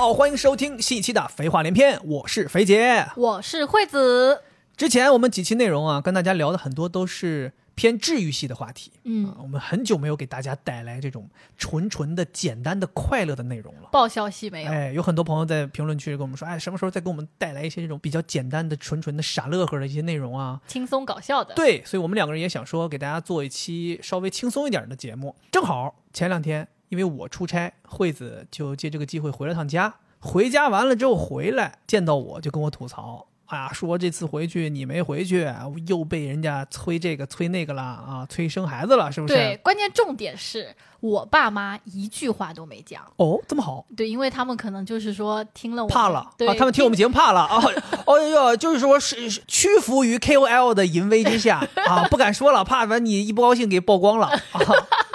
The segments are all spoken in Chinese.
好，欢迎收听新一期的《肥话连篇》，我是肥姐。我是惠子。之前我们几期内容啊，跟大家聊的很多都是偏治愈系的话题。嗯啊，我们很久没有给大家带来这种纯纯的、简单的、快乐的内容了。爆笑系没有？哎，有很多朋友在评论区跟我们说，哎，什么时候再给我们带来一些这种比较简单的、纯纯的傻乐呵的一些内容啊？轻松搞笑的。对，所以我们两个人也想说，给大家做一期稍微轻松一点的节目。正好前两天因为我出差，惠子就借这个机会回了趟家。回家完了之后回来，见到我就跟我吐槽。哎呀，说这次回去你没回去，又被人家催这个催那个了啊，催生孩子了，是不是？对，关键重点是我爸妈一句话都没讲。哦，这么好。对，因为他们可能就是说听了我怕了，对、啊，他们听我们节目怕了 啊。哦哟，就是说是是屈服于 KOL 的淫威之下 啊，不敢说了，怕把你一不高兴给曝光了啊，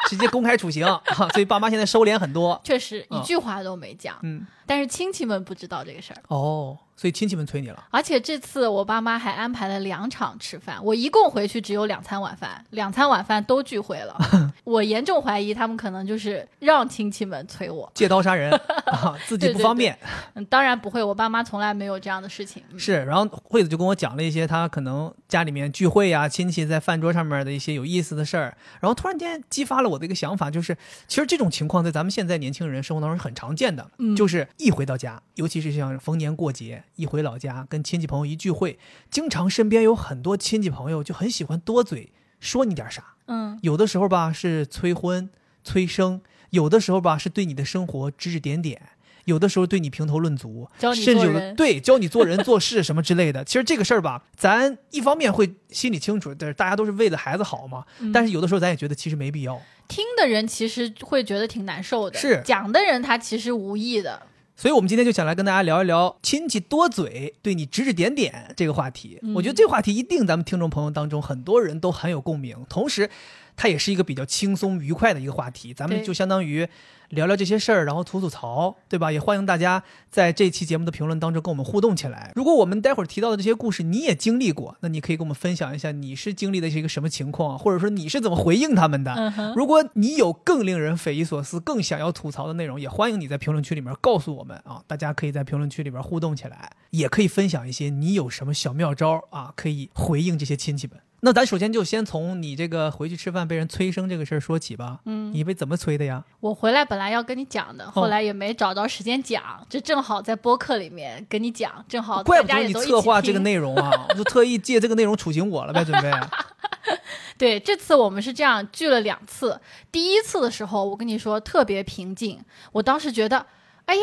直接公开处刑啊。所以爸妈现在收敛很多，确实一句话都没讲。嗯，但是亲戚们不知道这个事儿哦。所以亲戚们催你了，而且这次我爸妈还安排了两场吃饭，我一共回去只有两餐晚饭，两餐晚饭都聚会了。我严重怀疑他们可能就是让亲戚们催我借刀杀人 啊，自己不方便。嗯，当然不会，我爸妈从来没有这样的事情。是，然后惠子就跟我讲了一些他可能家里面聚会呀、亲戚在饭桌上面的一些有意思的事儿，然后突然间激发了我的一个想法，就是其实这种情况在咱们现在年轻人生活当中是很常见的，嗯、就是一回到家，尤其是像逢年过节。一回老家，跟亲戚朋友一聚会，经常身边有很多亲戚朋友就很喜欢多嘴说你点啥。嗯，有的时候吧是催婚、催生，有的时候吧是对你的生活指指点点，有的时候对你评头论足，甚至有的对教你做人做事什么之类的。其实这个事儿吧，咱一方面会心里清楚，但是大家都是为了孩子好嘛。嗯、但是有的时候咱也觉得其实没必要。听的人其实会觉得挺难受的，是讲的人他其实无意的。所以，我们今天就想来跟大家聊一聊亲戚多嘴对你指指点点这个话题。嗯、我觉得这话题一定咱们听众朋友当中很多人都很有共鸣，同时，它也是一个比较轻松愉快的一个话题。咱们就相当于聊聊这些事儿，然后吐吐槽，对吧？也欢迎大家在这期节目的评论当中跟我们互动起来。如果我们待会儿提到的这些故事你也经历过，那你可以跟我们分享一下你是经历的是一个什么情况，或者说你是怎么回应他们的。嗯、如果你有更令人匪夷所思、更想要吐槽的内容，也欢迎你在评论区里面告诉我们啊！大家可以在评论区里边互动起来，也可以分享一些你有什么小妙招啊，可以回应这些亲戚们。那咱首先就先从你这个回去吃饭被人催生这个事儿说起吧。嗯，你被怎么催的呀？我回来本来要跟你讲的，后来也没找到时间讲，哦、这正好在播客里面跟你讲，正好怪不得你策划这个内容啊，我就特意借这个内容处刑我了呗，准备。对，这次我们是这样聚了两次，第一次的时候我跟你说特别平静，我当时觉得，哎呀。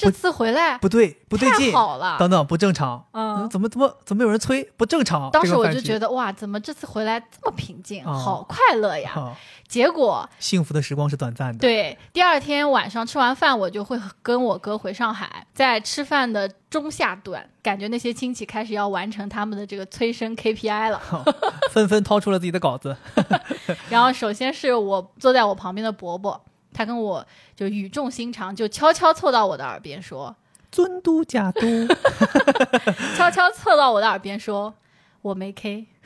这次回来不对，不对劲，好了，等等不正常，嗯，怎么怎么怎么有人催？不正常。当时我就觉得哇，怎么这次回来这么平静，哦、好快乐呀！哦、结果幸福的时光是短暂的。对，第二天晚上吃完饭，我就会跟我哥回上海，在吃饭的中下段，感觉那些亲戚开始要完成他们的这个催生 KPI 了，纷纷掏出了自己的稿子。然后首先是我坐在我旁边的伯伯。他跟我就语重心长，就悄悄凑到我的耳边说：“尊嘟假嘟。” 悄悄凑到我的耳边说：“我没 K。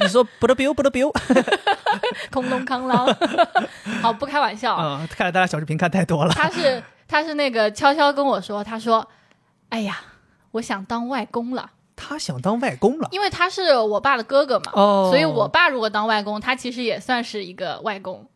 你说不得 biu 不得 biu，空洞康啷。好，不开玩笑啊、嗯！看来大家小视频看太多了。他是他是那个悄悄跟我说，他说：“哎呀，我想当外公了。”他想当外公了，因为他是我爸的哥哥嘛，哦，所以我爸如果当外公，他其实也算是一个外公。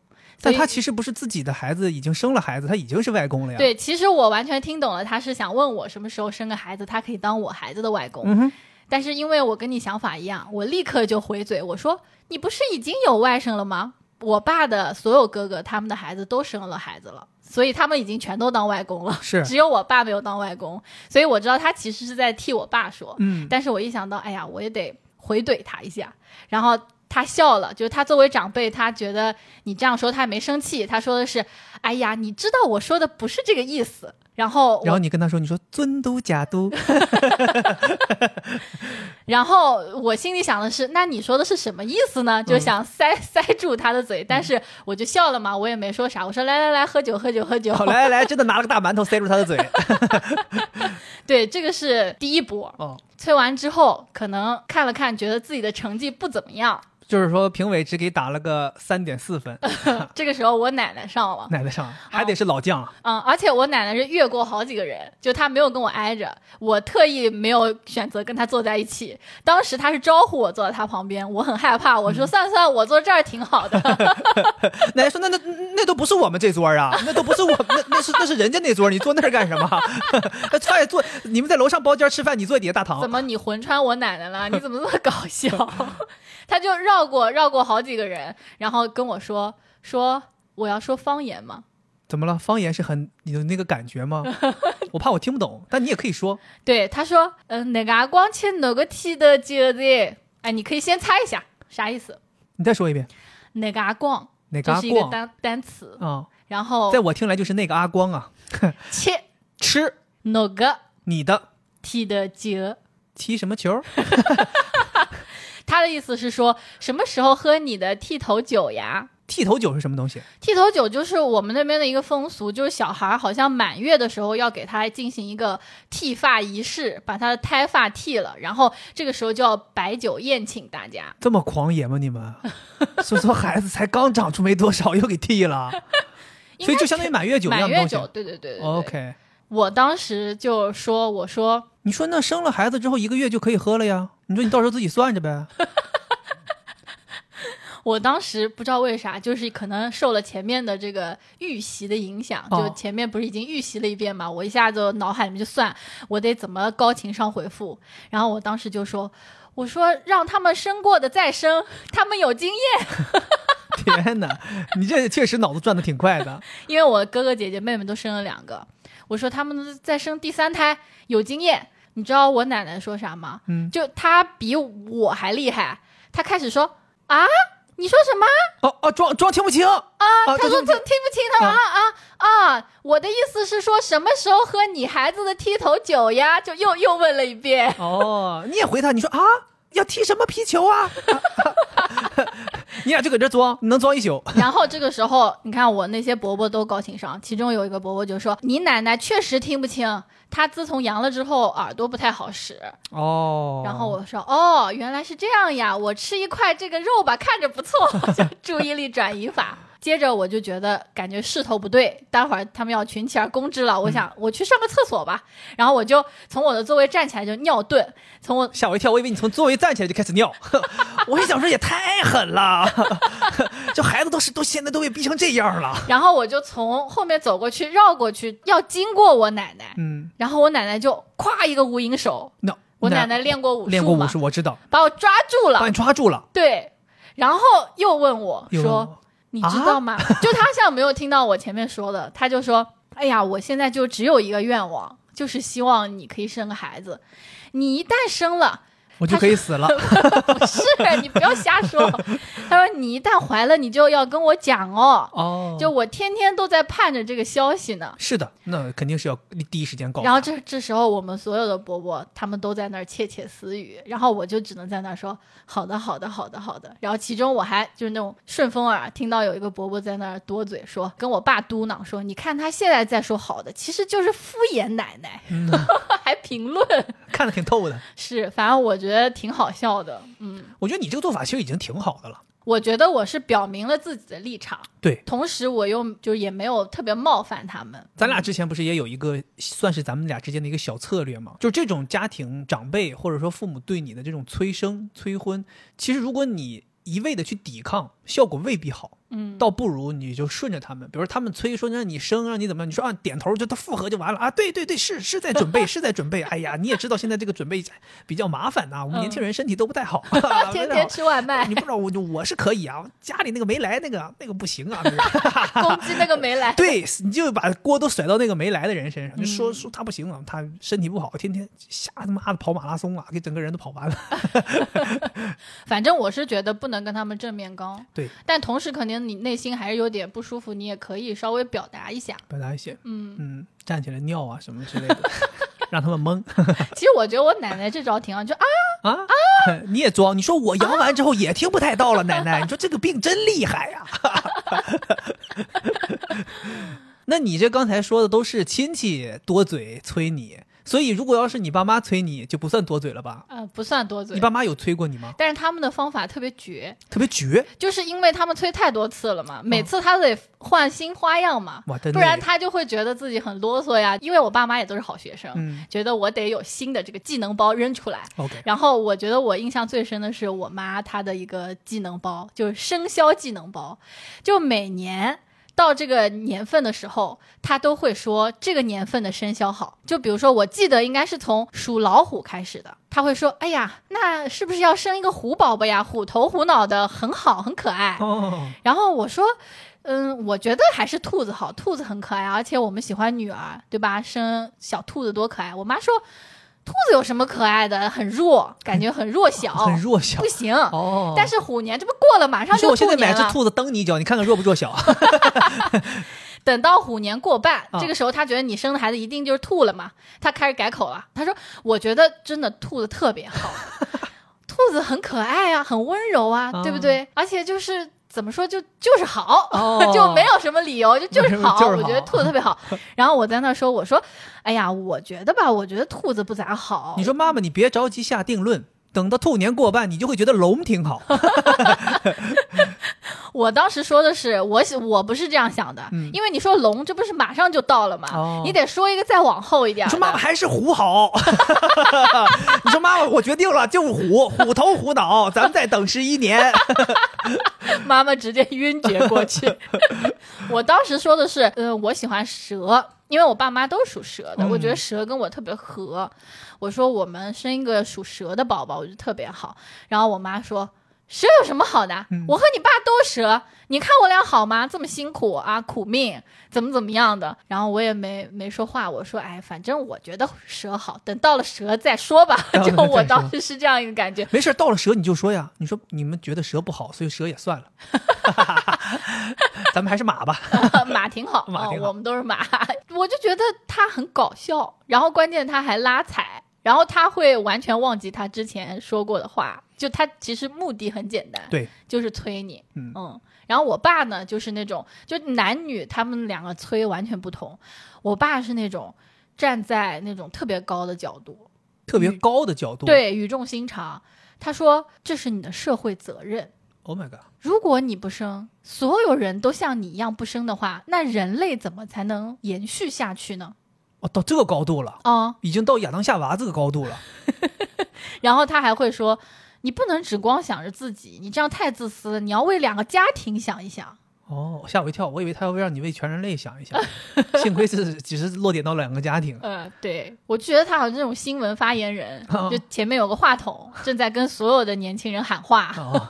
但他其实不是自己的孩子，已经生了孩子，他已经是外公了呀。对，其实我完全听懂了，他是想问我什么时候生个孩子，他可以当我孩子的外公。嗯。但是因为我跟你想法一样，我立刻就回嘴，我说：“你不是已经有外甥了吗？我爸的所有哥哥，他们的孩子都生了孩子了。”所以他们已经全都当外公了，是。只有我爸没有当外公，所以我知道他其实是在替我爸说，嗯，但是我一想到，哎呀，我也得回怼他一下，然后他笑了，就是他作为长辈，他觉得你这样说他也没生气，他说的是，哎呀，你知道我说的不是这个意思，然后然后你跟他说，你说尊嘟假嘟，然后我心里想的是，那你说的是什么意思呢？就想塞、塞住他的嘴，但是我就笑了嘛，我也没说啥，我说来来来，喝酒喝酒喝酒，好来来来，真的拿了个大馒头塞住他的嘴，对，这个是第一波。哦，催完之后，可能看了看，觉得自己的成绩不怎么样，就是说评委只给打了个三点四分，这个时候我奶奶上了，奶奶上还得是老将啊。嗯，而且我奶奶是越过好几个人，就她没有跟我挨着，我特意没有选择跟她坐在一起。当时她是招呼我坐在她旁边，我很害怕，我说算了算了，我坐这儿挺好的。奶奶说那那那都不是我们这桌啊，那都不是我那那是那是人家那桌，你坐那儿干什么？他也坐，你们在楼上包间吃饭，你坐底下大堂。怎么你魂穿我奶奶了？你怎么这么搞笑？他就绕过绕过好几个人，然后跟我说说我要说方言吗？怎么了？方言是很有那个感觉吗？我怕我听不懂，但你也可以说。对，他说，嗯，那个光切哪个梯的节日？哎，你可以先猜一下啥意思？你再说一遍。那个阿光，那个是一个单单词啊。然后，在我听来就是那个阿光啊。切吃哪个？你的踢的球？踢什么球？他的意思是说，什么时候喝你的剃头酒呀？剃头酒是什么东西？剃头酒就是我们那边的一个风俗，就是小孩好像满月的时候要给他进行一个剃发仪式，把他的胎发剃了，然后这个时候就要摆酒宴请大家。这么狂野吗？你们？说说孩子才刚长出没多少，又给剃了，所以就相当于满月酒满月酒，对对对对。OK，我当时就说，我说，你说那生了孩子之后一个月就可以喝了呀？你说你到时候自己算去呗。我当时不知道为啥，就是可能受了前面的这个预习的影响，就前面不是已经预习了一遍嘛，我一下子脑海里面就算我得怎么高情商回复，然后我当时就说，我说让他们生过的再生，他们有经验。天哪，你这确实脑子转的挺快的。因为我哥哥姐姐妹妹都生了两个，我说他们再生第三胎有经验。你知道我奶奶说啥吗？嗯，就她比我还厉害，她开始说啊。你说什么？哦哦，装装听不清啊！她说听听不清，她说啊啊啊！我的意思是说，什么时候喝你孩子的剃头酒呀？就又又问了一遍。哦，你也回他，你说啊，要踢什么皮球啊？你俩就搁这装，你能装一宿。然后这个时候，你看我那些伯伯都高情商，其中有一个伯伯就说：“你奶奶确实听不清。”她自从阳了之后，耳朵不太好使哦。然后我说：“哦，原来是这样呀！我吃一块这个肉吧，看着不错，注意力转移法。”接着我就觉得感觉势头不对，待会儿他们要群起而攻之了。我想我去上个厕所吧，然后我就从我的座位站起来就尿遁。从我吓我一跳，我以为你从座位站起来就开始尿。我一想说也太狠了，这孩子都是都现在都被逼成这样了。然后我就从后面走过去，绕过去，要经过我奶奶。嗯，然后我奶奶就咵一个无影手。那我奶奶练过武术练过武术，我知道，把我抓住了，把你抓住了。对，然后又问我说。你知道吗？就他像没有听到我前面说的，他就说：“哎呀，我现在就只有一个愿望，就是希望你可以生个孩子。你一旦生了。”我就可以死了，不 是你不要瞎说。他说你一旦怀了，你就要跟我讲哦。哦，就我天天都在盼着这个消息呢。是的，那肯定是要第一时间告。然后这这时候，我们所有的伯伯他们都在那儿窃窃私语，然后我就只能在那儿说好的，好的，好的，好的。然后其中我还就是那种顺风耳，听到有一个伯伯在那儿多嘴说，跟我爸嘟囔说，你看他现在在说好的，其实就是敷衍奶奶，还评论，看得挺透的。是，反正我觉。觉得挺好笑的，嗯，我觉得你这个做法其实已经挺好的了。我觉得我是表明了自己的立场，对，同时我又就也没有特别冒犯他们。咱俩之前不是也有一个算是咱们俩之间的一个小策略吗？就这种家庭长辈或者说父母对你的这种催生催婚，其实如果你一味的去抵抗，效果未必好。嗯，倒不如你就顺着他们，比如他们催说让你生，让你怎么样，你说啊点头就他复合就完了啊，对对对，是是在准备，是在准备。哎呀，你也知道现在这个准备比较麻烦呐，我们年轻人身体都不太好，天天吃外卖。你不知道我我是可以啊，家里那个没来那个那个不行啊，攻击那个没来。对，你就把锅都甩到那个没来的人身上，就说说他不行啊，他身体不好，天天瞎他妈的跑马拉松啊，给整个人都跑完了。反正我是觉得不能跟他们正面刚，对，但同时肯定你内心还是。有点不舒服，你也可以稍微表达一下，表达一些，嗯嗯，站起来尿啊什么之类的，让他们懵。其实我觉得我奶奶这招挺好，就啊啊啊，你也装？你说我阳完之后也听不太到了，奶奶，你说这个病真厉害呀。那你这刚才说的都是亲戚多嘴催你。所以如果要是你爸妈催你，就不算多嘴了吧？呃，不算多嘴你。爸妈有催过你吗？但是他们的方法特别绝，特别绝，就是因为他们催太多次了嘛，每次他都得换新花样嘛，不然他就会觉得自己很啰嗦呀。因为我爸妈也都是好学生，嗯觉得我得有新的这个技能包扔出来。，OK，然后我觉得我印象最深的是我妈她的一个技能包，就是生肖技能包，就每年。到这个年份的时候，他都会说这个年份的生肖好。就比如说，我记得应该是从属老虎开始的，他会说：“哎呀，那是不是要生一个虎宝宝呀？虎头虎脑的，很好，很可爱。”哦，然后我说，嗯，我觉得还是兔子好，兔子很可爱，而且我们喜欢女儿，对吧？生小兔子多可爱。我妈说，兔子有什么可爱的？很弱，感觉很弱小，很弱小不行。哦。但是虎年这不过了，马上就我现。在买只兔子蹬你一脚，你看看弱不弱小？等到虎年过半，啊这个时候他觉得你生的孩子一定就是兔了嘛，他开始改口了。他说：“我觉得真的兔子特别好，兔子很可爱啊，很温柔啊，啊对不对？而且就是怎么说，就就是好，哦就没有什么理由，就 就是好。就是好我觉得兔子特别好。然后我在那说，我说：哎呀，我觉得吧，我觉得兔子不咋好。你说妈妈，你别着急下定论，等到兔年过半，你就会觉得龙挺好。我当时说的是，我喜我不是这样想的，嗯因为你说龙，这不是马上就到了吗？哦你得说一个再往后一点的。你说妈妈还是虎好，你说妈妈，我决定了，就是虎，虎头虎脑，咱们再等十一年。妈妈直接晕厥过去。我当时说的是，呃，我喜欢蛇，因为我爸妈都属蛇的，嗯我觉得蛇跟我特别合。我说我们生一个属蛇的宝宝，我觉得特别好。然后我妈说。蛇有什么好的？嗯我和你爸都蛇，你看我俩好吗？这么辛苦啊，苦命，怎么怎么样的？然后我也没没说话，我说，哎，反正我觉得蛇好，等到了蛇再说吧。就我当时是这样一个感觉。没事，到了蛇你就说呀，你说你们觉得蛇不好，所以蛇也算了，咱们还是马吧。马挺好，马挺好哦，我们都是马。我就觉得他很搞笑，然后关键他还拉踩，然后他会完全忘记他之前说过的话，就他其实目的很简单，对，就是催你，嗯然后我爸呢，就是那种就男女他们两个催完全不同，我爸是那种站在那种特别高的角度，特别高的角度。对，语重心长。他说：“这是你的社会责任。，Oh my god，如果你不生，所有人都像你一样不生的话，那人类怎么才能延续下去呢？哦，到这个高度了，啊、已经到亚当夏娃这个高度了。然后他还会说，你不能只光想着自己，你这样太自私了，你要为两个家庭想一想。哦，吓我一跳，我以为他要让你为全人类想一想，幸亏是只是落点到两个家庭。呃，对我觉得他好像这种新闻发言人，哦就前面有个话筒，正在跟所有的年轻人喊话。哦，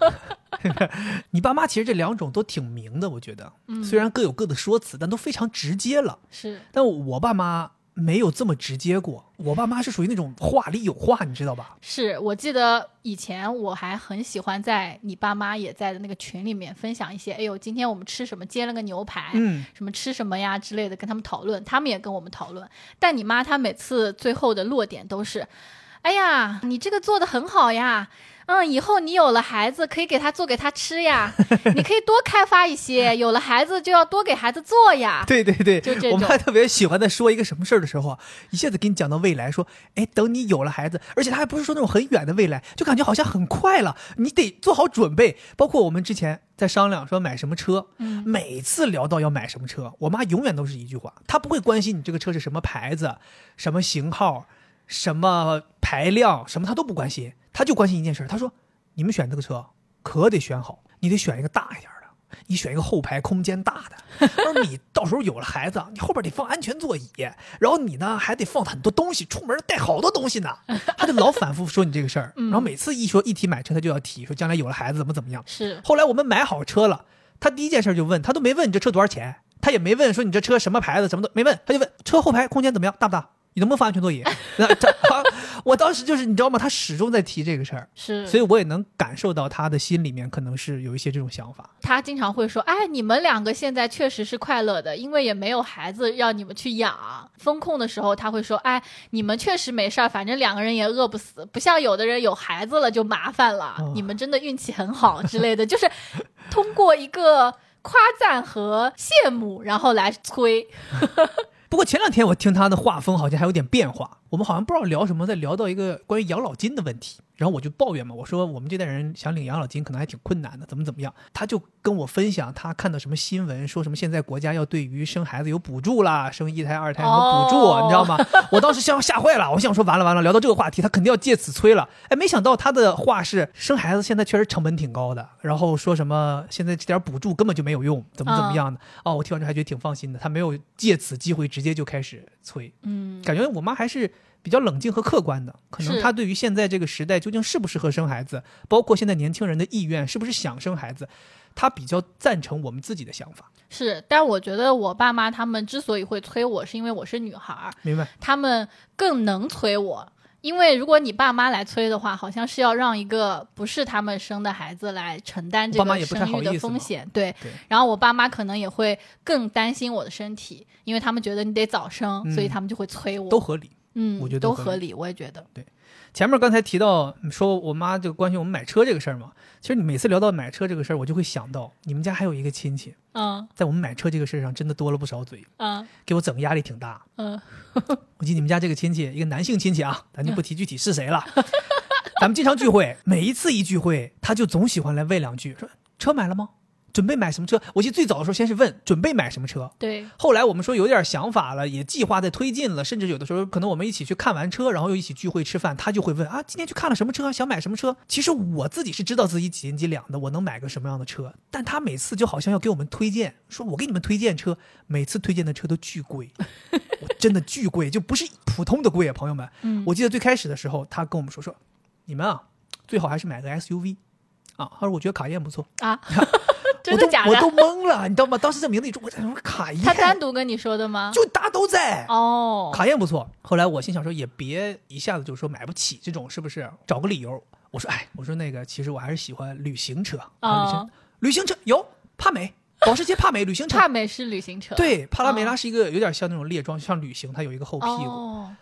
你爸妈其实这两种都挺明的，我觉得，嗯虽然各有各的说辞，但都非常直接了。是，但我爸妈没有这么直接过，我爸妈是属于那种话里有话，你知道吧？是我记得以前我还很喜欢在你爸妈也在的那个群里面分享一些，哎呦，今天我们吃什么，煎了个牛排，嗯，什么吃什么呀之类的，跟他们讨论，他们也跟我们讨论。但你妈她每次最后的落点都是，哎呀，你这个做的很好呀。嗯，以后你有了孩子，可以给他做给他吃呀。你可以多开发一些，有了孩子就要多给孩子做呀。对对对，就这种我妈特别喜欢在说一个什么事儿的时候啊，一下子给你讲到未来，说，哎，等你有了孩子，而且他还不是说那种很远的未来，就感觉好像很快了，你得做好准备。包括我们之前在商量说买什么车，嗯每次聊到要买什么车，我妈永远都是一句话，她不会关心你这个车是什么牌子、什么型号、什么排量，什么他都不关心，他就关心一件事他，说，你们选这个车可得选好，你得选一个大一点的。你选一个后排空间大的，她说你到时候有了孩子，你后边得放安全座椅，然后你呢还得放很多东西，出门带好多东西呢。他就老反复说你这个事儿，然后每次一说一提买车，他就要提说将来有了孩子怎么怎么样。是，后来我们买好车了，他第一件事就问，他都没问你这车多少钱，他也没问说你这车什么牌子，什么都没问，他就问车后排空间怎么样，大不大？你能不能发安全座椅？那他我当时就是你知道吗？他始终在提这个事儿，是，所以我也能感受到他的心里面可能是有一些这种想法。他经常会说：“哎，你们两个现在确实是快乐的，因为也没有孩子让你们去养。风控的时候，他会说：‘哎，你们确实没事儿，反正两个人也饿不死，不像有的人有孩子了就麻烦了。哦你们真的运气很好之类的。’就是通过一个 夸赞和羡慕，然后来催。不过前两天我听他的画风好像还有点变化，我们好像不知道聊什么，在聊到一个关于养老金的问题，然后我就抱怨嘛，我说我们这代人想领养老金可能还挺困难的，怎么怎么样？他就跟我分享他看到什么新闻，说什么现在国家要对于生孩子有补助啦，生一胎、二胎有补助，哦你知道吗？我当时吓吓坏了，我想说完了完了，聊到这个话题，他肯定要借此催了。哎，没想到他的话是生孩子现在确实成本挺高的，然后说什么现在这点补助根本就没有用，怎么怎么样的？哦，我听完之后还觉得挺放心的，他没有借此机会直接就开始催。嗯，感觉我妈还是比较冷静和客观的，可能他对于现在这个时代究竟适不适合生孩子，包括现在年轻人的意愿是不是想生孩子，他比较赞成我们自己的想法。是，但我觉得我爸妈他们之所以会催我，是因为我是女孩儿，明白？他们更能催我。因为如果你爸妈来催的话，好像是要让一个不是他们生的孩子来承担这个生育的风险，对。对然后我爸妈可能也会更担心我的身体，因为他们觉得你得早生，嗯所以他们就会催我。都合理。嗯，我觉得都合理，我也觉得。对前面刚才提到说我妈就关心我们买车这个事儿嘛，其实你每次聊到买车这个事儿，我就会想到你们家还有一个亲戚，嗯在我们买车这个事儿上真的多了不少嘴，嗯给我整个压力挺大。嗯我记得你们家这个亲戚，一个男性亲戚啊，咱就不提具体是谁了。咱们经常聚会，每一次一聚会，他就总喜欢来问两句，说车买了吗？准备买什么车？我记得最早的时候，先是问准备买什么车，对，后来我们说有点想法了，也计划在推进了，甚至有的时候可能我们一起去看完车，然后又一起聚会吃饭，他就会问啊，今天去看了什么车？想买什么车？其实我自己是知道自己几斤几两的，我能买个什么样的车，但他每次就好像要给我们推荐，说我给你们推荐车，每次推荐的车都巨贵，我 真的巨贵，就不是普通的贵啊，朋友们。嗯，我记得最开始的时候，他跟我们说说，你们啊，最好还是买个 SUV 啊。他说我觉得卡宴不错，啊，真我的假都我都？懵了，你知道吗？当时这名字一出，我在说卡宴，他单独跟你说的吗？就大家都在。哦，卡宴不错，后来我心想说，也别一下子就说买不起这种，是不是？找个理由。我说，哎，我说那个，其实我还是喜欢旅行车啊，旅行、哦旅行车有帕梅，保时捷帕梅旅行车帕。梅是旅行车，对，帕拉梅拉是一个有点像那种猎装，像旅行，它有一个后屁股。哦，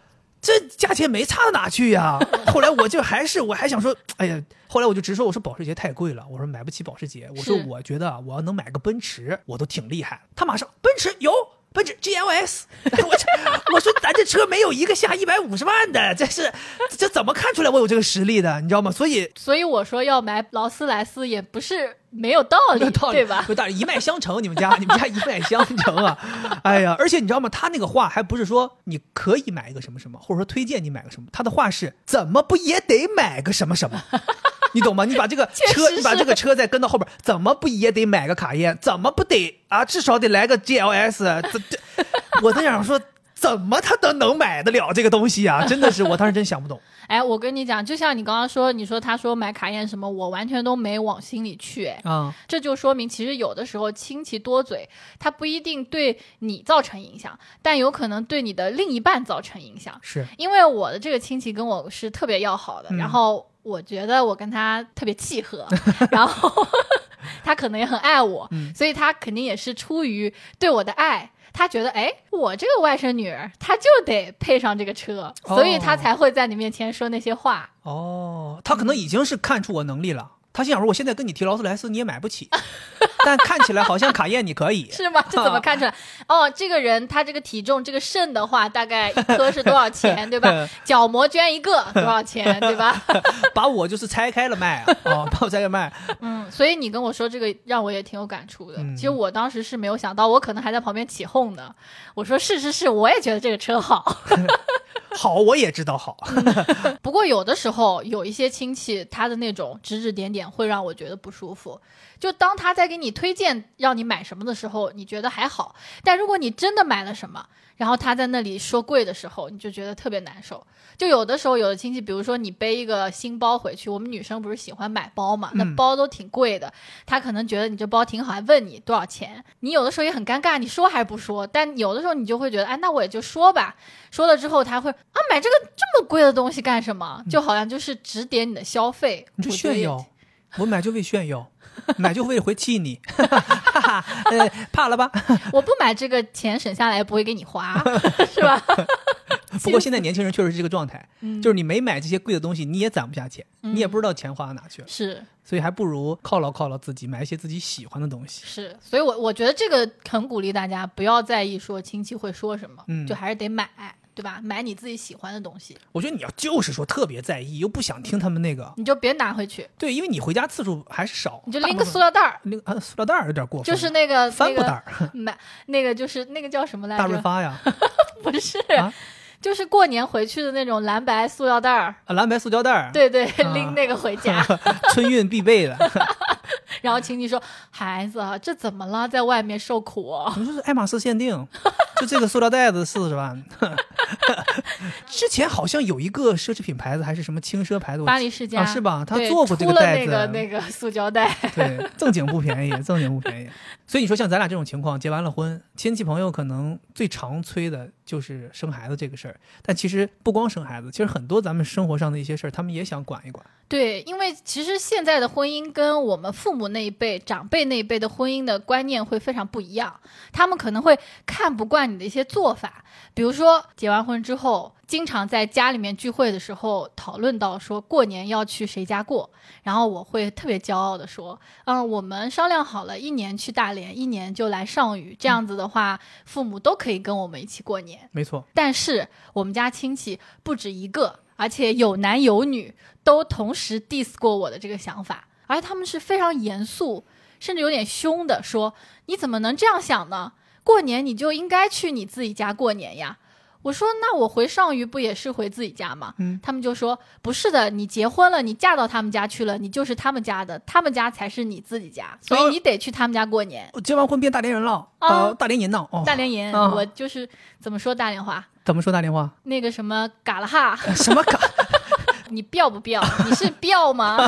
这价钱没差到哪去呀、后来我就还是我还想说，哎呀，后来我就直说，我说保时捷太贵了，我说买不起保时捷，我说我觉得啊我要能买个奔驰，我都挺厉害。他马上奔驰有。奔驰 GLS，我这我说咱这车没有一个下一百五十万的，这是这怎么看出来我有这个实力的？你知道吗？所以所以我说要买劳斯莱斯也不是没有道理，没有道理，对吧？有道理，一脉相承，你们家 你们家一脉相承啊！哎呀，而且你知道吗？他那个话还不是说你可以买一个什么什么，或者说推荐你买个什么，他的话是怎么不也得买个什么什么？你懂吗？你把这个车，你把这个车再跟到后边，怎么不也得买个卡宴？怎么不得啊？至少得来个 GLS？我在想说，怎么他都能买得了这个东西啊？真的是，我当时真想不懂。哎，我跟你讲，就像你刚刚说，你说他说买卡宴什么，我完全都没往心里去，哎，啊、这就说明其实有的时候亲戚多嘴，他不一定对你造成影响，但有可能对你的另一半造成影响。是因为我的这个亲戚跟我是特别要好的，嗯然后我觉得我跟他特别契合，然后他可能也很爱我，嗯所以他肯定也是出于对我的爱。他觉得，哎，我这个外甥女儿，她就得配上这个车，哦所以他才会在你面前说那些话。哦，他可能已经是看出我能力了。他心想说，我现在跟你提劳斯莱斯，你也买不起，但看起来好像卡宴你可以。是吗？这怎么看出来？哦，这个人他这个体重，这个肾的话，大概一颗是多少钱，对吧？角膜捐一个多少钱，对吧？把我就是拆开了卖啊，哦，把我拆开卖。嗯，所以你跟我说这个，让我也挺有感触的。嗯其实我当时是没有想到，我可能还在旁边起哄呢。我说是是是，我也觉得这个车好。好，我也知道好。不过有的时候有一些亲戚，他的那种指指点点会让我觉得不舒服。就当他在给你推荐让你买什么的时候，你觉得还好；但如果你真的买了什么，然后他在那里说贵的时候，你就觉得特别难受。就有的时候，有的亲戚，比如说你背一个新包回去，我们女生不是喜欢买包嘛，那嗯包都挺贵的，他可能觉得你这包挺好，还问你多少钱，你有的时候也很尴尬，你说还不说？但有的时候你就会觉得，哎，那我也就说吧。说了之后，他会啊，买这个这么贵的东西干什么？就好像就是指点你的消费，炫耀，我买就为炫耀，买就为回气你，呃，怕了吧？我不买这个钱省下来也不会给你花，是吧？不过现在年轻人确实是这个状态，嗯就是你没买这些贵的东西，你也攒不下钱，你也不知道钱花到哪去了，是所以还不如犒劳犒劳自己，买一些自己喜欢的东西。是，所以我我觉得这个很鼓励大家不要在意说亲戚会说什么，嗯就还是得买。对吧？买你自己喜欢的东西，我觉得你要就是说特别在意，又不想听他们那个，你就别拿回去，对，因为你回家次数还是少，你就拎个塑料袋儿，拎啊塑料袋儿有点过分，就是那个帆布袋儿，买那个就是那个叫什么来着大润？发呀，不是，啊就是过年回去的那种蓝白塑料袋儿。啊蓝白塑胶袋儿，对对，啊拎那个回家，春运必备的。然后亲戚说：“孩子啊，这怎么了？在外面受苦、哦。我说是爱马仕限定，就这个塑料袋子四十万。之前好像有一个奢侈品牌子还是什么轻奢牌子，巴黎世家、啊是吧？他做过这出了袋子，那个那个塑胶袋，对，正经不便宜，正经不便宜。所以你说像咱俩这种情况，结完了婚，亲戚朋友可能最常催的就是生孩子这个事儿。但其实不光生孩子，其实很多咱们生活上的一些事儿，他们也想管一管。对，因为其实现在的婚姻跟我们父母那一辈、长辈那一辈的婚姻的观念会非常不一样，他们可能会看不惯你的一些做法，比如说结完婚之后，经常在家里面聚会的时候讨论到说过年要去谁家过，然后我会特别骄傲的说，嗯，我们商量好了，一年去大连，一年就来上虞，这样子的话，父母都可以跟我们一起过年。没错，但是我们家亲戚不止一个，而且有男有女，都同时 diss 过我的这个想法，而且他们是非常严肃，甚至有点凶的说：“你怎么能这样想呢？过年你就应该去你自己家过年呀。”我说：“那我回上虞不也是回自己家吗？”嗯他们就说：“不是的，你结婚了，你嫁到他们家去了，你就是他们家的，他们家才是你自己家，所以你得去他们家过年。我结完婚变大连人了，啊呃，大连人呢？哦，大连人，啊我就是怎么说大连话，怎么说大连话？那个什么嘎了哈。”什么嘎？你彪不彪？你是彪吗？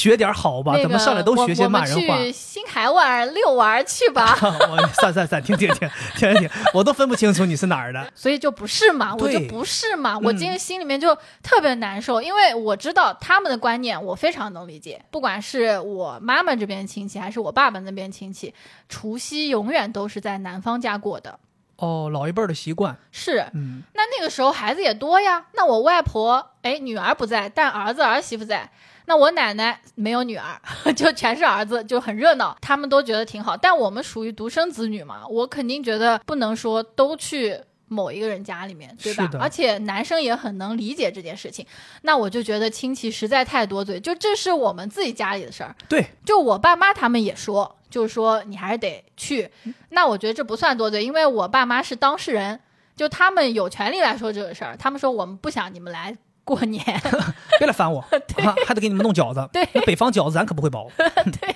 学点好吧？那个怎么上来都学些骂人话去新海湾遛弯去吧。我算算算，听听听听听，我都分不清楚你是哪儿的。所以就不是嘛，我就不是嘛，嗯我今天心里面就特别难受，因为我知道他们的观念，我非常能理解。不管是我妈妈这边亲戚，还是我爸爸那边亲戚，除夕永远都是在男方家过的。哦，老一辈儿的习惯，是，嗯，那那个时候孩子也多呀。那我外婆，哎，女儿不在，但儿子儿媳妇在。那我奶奶没有女儿，就全是儿子，就很热闹，他们都觉得挺好。但我们属于独生子女嘛，我肯定觉得不能说都去某一个人家里面，对吧而且男生也很能理解这件事情。那我就觉得亲戚实在太多嘴，就这是我们自己家里的事儿。对，就我爸妈他们也说，就是说你还是得去。那我觉得这不算多嘴，因为我爸妈是当事人，就他们有权利来说这个事儿。他们说我们不想你们来过年，别来烦我，啊还得给你们弄饺子。对那北方饺子咱可不会包。对。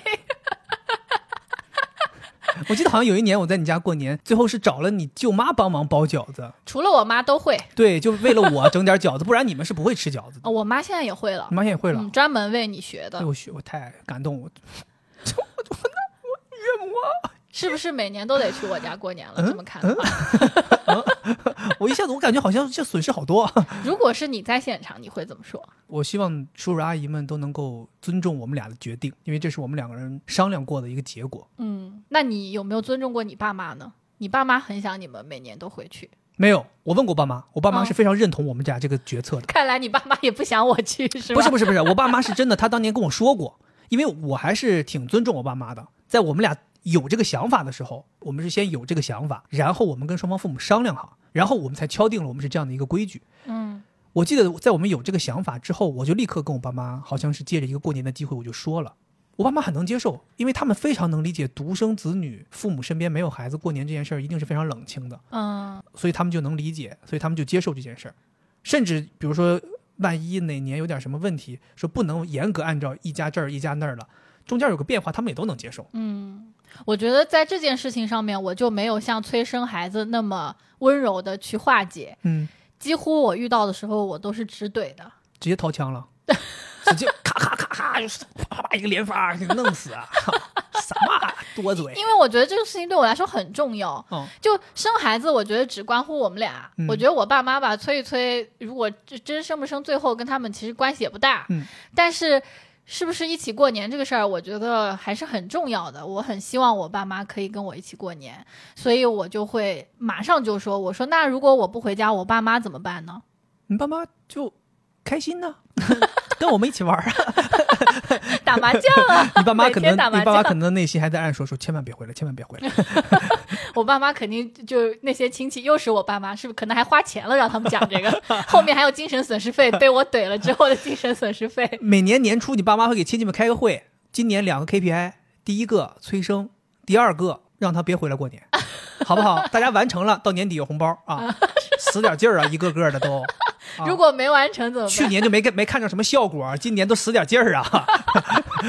我记得好像有一年我在你家过年，最后是找了你舅妈帮忙包饺子。除了我妈都会，对，就为了我整点饺子，不然你们是不会吃饺子的。呃我妈现在也会了你，妈现在也会了嗯，，专门为你学哎的，我学我太感动我，就我就那我岳母啊，是不是每年都得去我家过年了？嗯这么看的话，感觉好像这损失好多。如果是你在现场，你会怎么说？我希望叔叔阿姨们都能够尊重我们俩的决定，因为这是我们两个人商量过的一个结果。嗯，那你有没有尊重过你爸妈呢？你爸妈很想你们每年都回去，没有，我问过爸妈，我爸妈哦是非常认同我们俩这个决策的。看来你爸妈也不想我去，是吧？不是不是不是，我爸妈是真的，他当年跟我说过，因为我还是挺尊重我爸妈的。在我们俩有这个想法的时候，我们是先有这个想法，然后我们跟双方父母商量好，然后我们才敲定了我们是这样的一个规矩。嗯我记得在我们有这个想法之后，我就立刻跟我爸妈，好像是借着一个过年的机会，我就说了。我爸妈很能接受，因为他们非常能理解独生子女父母身边没有孩子过年这件事儿一定是非常冷清的，嗯所以他们就能理解，所以他们就接受这件事儿。甚至比如说，万一哪年有点什么问题，说不能严格按照一家这儿一家那儿了，中间有个变化，他们也都能接受。嗯，我觉得在这件事情上面，我就没有像催生孩子那么温柔的去化解。嗯，几乎我遇到的时候，我都是直怼的。直接掏枪了，直接咔咔咔咔，就是啪啪一个连发给弄死啊！什么多嘴？因为我觉得这个事情对我来说很重要。哦，就生孩子，我觉得只关乎我们俩。嗯我觉得我爸妈吧，催一催，如果真真生不生，最后跟他们其实关系也不大。嗯，但是是不是一起过年这个事儿，我觉得还是很重要的。我很希望我爸妈可以跟我一起过年，所以我就会马上就说：“我说那如果我不回家，我爸妈怎么办呢？你爸妈就开心呢，跟我们一起玩儿啊。打麻将啊。你爸妈可能，你每天打麻将爸妈可能内心还在暗说说，千万别回来，千万别回来。我爸妈肯定就那些亲戚，又是我爸妈，是不是可能还花钱了让他们讲这个？后面还有精神损失费，被我怼了之后的精神损失费。每年年初，你爸妈会给亲戚们开个会，今年两个 KPI，第一个催生，第二个让他别回来过年，好不好？大家完成了，到年底有红包啊，使点劲儿啊，一个个的都。如果没完成怎么办？去年就没没看着什么效果，今年都使点劲儿啊。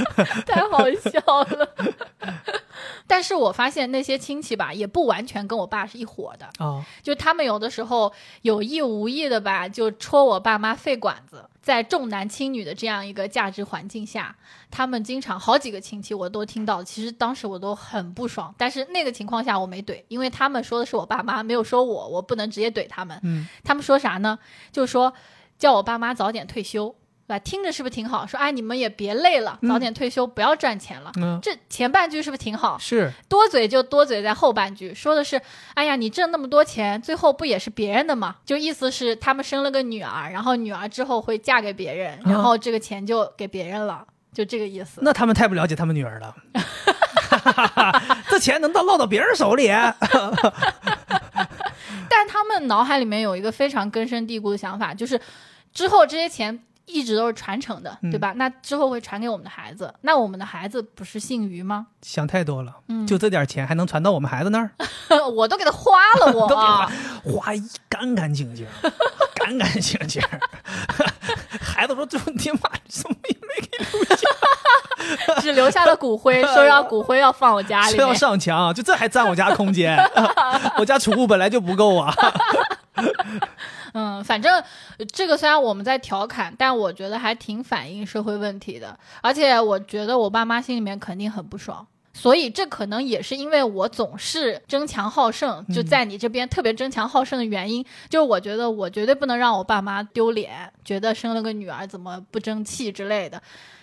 太好笑了。但是我发现那些亲戚吧，也不完全跟我爸是一伙的，啊，就他们有的时候有意无意的吧，就戳我爸妈肺管子。在重男轻女的这样一个价值环境下，他们经常好几个亲戚我都听到，其实当时我都很不爽，但是那个情况下我没怼，因为他们说的是我爸妈，没有说我，我不能直接怼他们。嗯，他们说啥呢？就说叫我爸妈早点退休，对吧？听着是不是挺好？说哎，你们也别累了，嗯早点退休，不要赚钱了。嗯，这前半句是不是挺好？是多嘴就多嘴在后半句，说的是，哎呀，你挣那么多钱，最后不也是别人的吗？就意思是他们生了个女儿，然后女儿之后会嫁给别人，然后这个钱就给别人了，就这个意思。那他们太不了解他们女儿了。这钱能到落到别人手里？但他们脑海里面有一个非常根深蒂固的想法，就是之后这些钱一直都是传承的，嗯对吧？那之后会传给我们的孩子，那我们的孩子不是姓于吗？想太多了，嗯就这点钱还能传到我们孩子那儿？我都给他花了我，都给他花一干干净净，干干净净。孩子说：“这你妈什么也没给留下，只留下了骨灰，说要骨灰要放我家里是要。上墙，就这还占我家空间？我家储物本来就不够啊。嗯，反正呃这个虽然我们在调侃，但我觉得还挺反映社会问题的。而且我觉得我爸妈心里面肯定很不爽，所以这可能也是因为我总是争强好胜，就在你这边特别争强好胜的原因。就是我觉得我绝对不能让我爸妈丢脸，觉得生了个女儿怎么不争气之类的。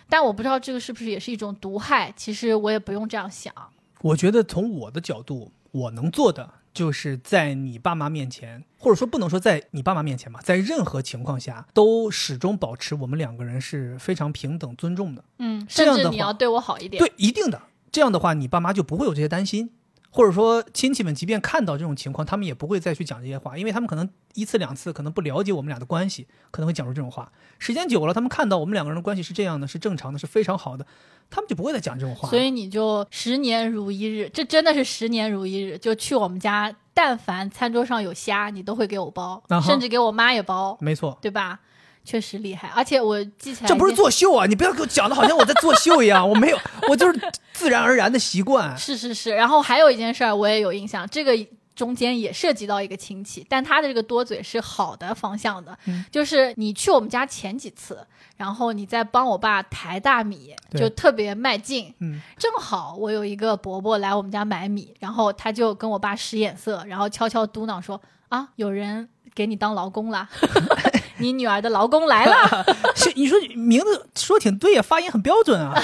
但我不知道这个是不是也是一种毒害。其实我也不用这样想。我觉得从我的角度，我能做的就是在你爸妈面前，或者说不能说在你爸妈面前吧，在任何情况下都始终保持我们两个人是非常平等尊重的。嗯，这样的话甚至你要对我好一点。对，一定的。这样的话，你爸妈就不会有这些担心，或者说亲戚们即便看到这种情况，他们也不会再去讲这些话，因为他们可能一次两次可能不了解我们俩的关系，可能会讲出这种话。时间久了，他们看到我们两个人的关系是这样的，是正常的，是非常好的，他们就不会再讲这种话。所以你就十年如一日，这真的是十年如一日。就去我们家，但凡餐桌上有虾，你都会给我包，啊甚至给我妈也包，没错，对吧？确实厉害，而且我记起来，这不是作秀啊！你不要给我讲的好像我在作秀一样，我没有，我就是自然而然的习惯。是是是。然后还有一件事儿我也有印象，这个中间也涉及到一个亲戚，但他的这个多嘴是好的方向的，嗯就是你去我们家前几次，然后你在帮我爸抬大米，就特别卖劲。嗯，正好我有一个伯伯来我们家买米，然后他就跟我爸使眼色，然后悄悄嘟囔说：“啊，有人给你当劳工啦，你女儿的劳工来了。你说名字说挺对呀、发音很标准啊。”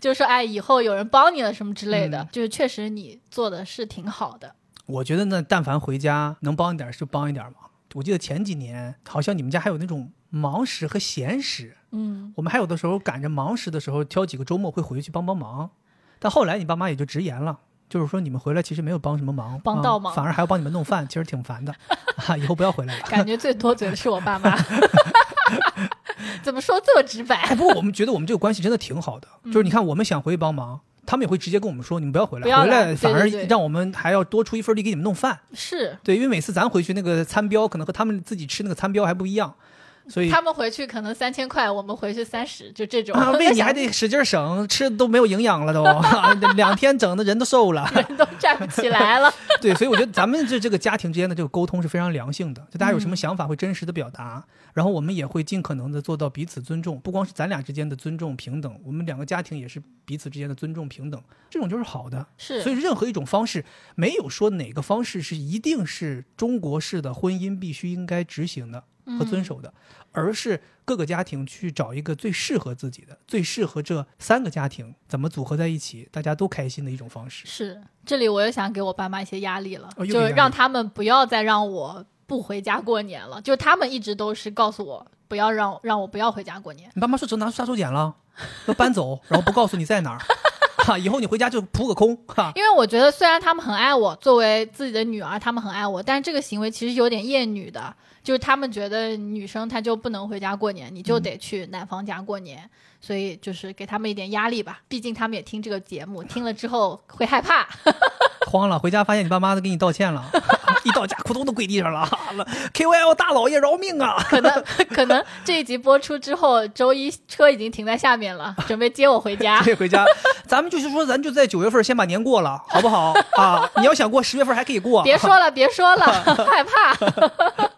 就说：“哎，以后有人帮你了什么之类的。嗯就是确实你做的是挺好的。我觉得呢，但凡回家能帮一点就帮一点嘛。我记得前几年好像你们家还有那种忙时和闲时，嗯，我们还有的时候赶着忙时的时候挑几个周末会回去帮帮忙，但后来你爸妈也就直言了。就是说，你们回来其实没有帮什么忙，帮倒忙啊反而还要帮你们弄饭，其实挺烦的。啊，以后不要回来了。感觉最多嘴的是我爸妈。怎么说这么直白哎，？不过我们觉得我们这个关系真的挺好的，就是你看，我们想回去帮忙，他们也会直接跟我们说，你们不要回来，回来反而让我们还要多出一份力给你们弄饭。是对，因为每次咱回去那个餐标可能和他们自己吃那个餐标还不一样，所以他们回去可能三千块，我们回去三十，就这种。啊，喂你还得使劲省，吃的都没有营养了都，两天整的人都瘦了。人都站不起来了。对，所以我觉得咱们这这个家庭之间的这个沟通是非常良性的，就大家有什么想法会真实的表达，然后我们也会尽可能的做到彼此尊重，不光是咱俩之间的尊重平等，我们两个家庭也是彼此之间的尊重平等，这种就是好的。是所以任何一种方式，没有说哪个方式是一定是中国式的婚姻必须应该执行的和遵守的，而是各个家庭去找一个最适合自己的、最适合这三个家庭怎么组合在一起，大家都开心的一种方式。是，这里我又想给我爸妈一些压力了，就让他们不要再让我不回家过年了。就他们一直都是告诉我，不要让让我不要回家过年。你爸妈说只能拿出杀手锏了，要搬走，然后不告诉你在哪儿，哈，以后你回家就扑个空，哈。因为我觉得虽然他们很爱我，作为自己的女儿，他们很爱我，但是这个行为其实有点厌女的，就是他们觉得女生她就不能回家过年，你就得去男方家过年，所以就是给他们一点压力吧。毕竟他们也听这个节目，听了之后会害怕。慌了，回家发现你爸妈都给你道歉了，一到家扑通都跪地上了，KOL 大老爷饶命啊！可能 可能这一集播出之后，周一车已经停在下面了，准备接我回家。接回家，咱们就是说，咱就在九月份先把年过了，好不好啊？你要想过十月份还可以过。别说了，别说了，害怕。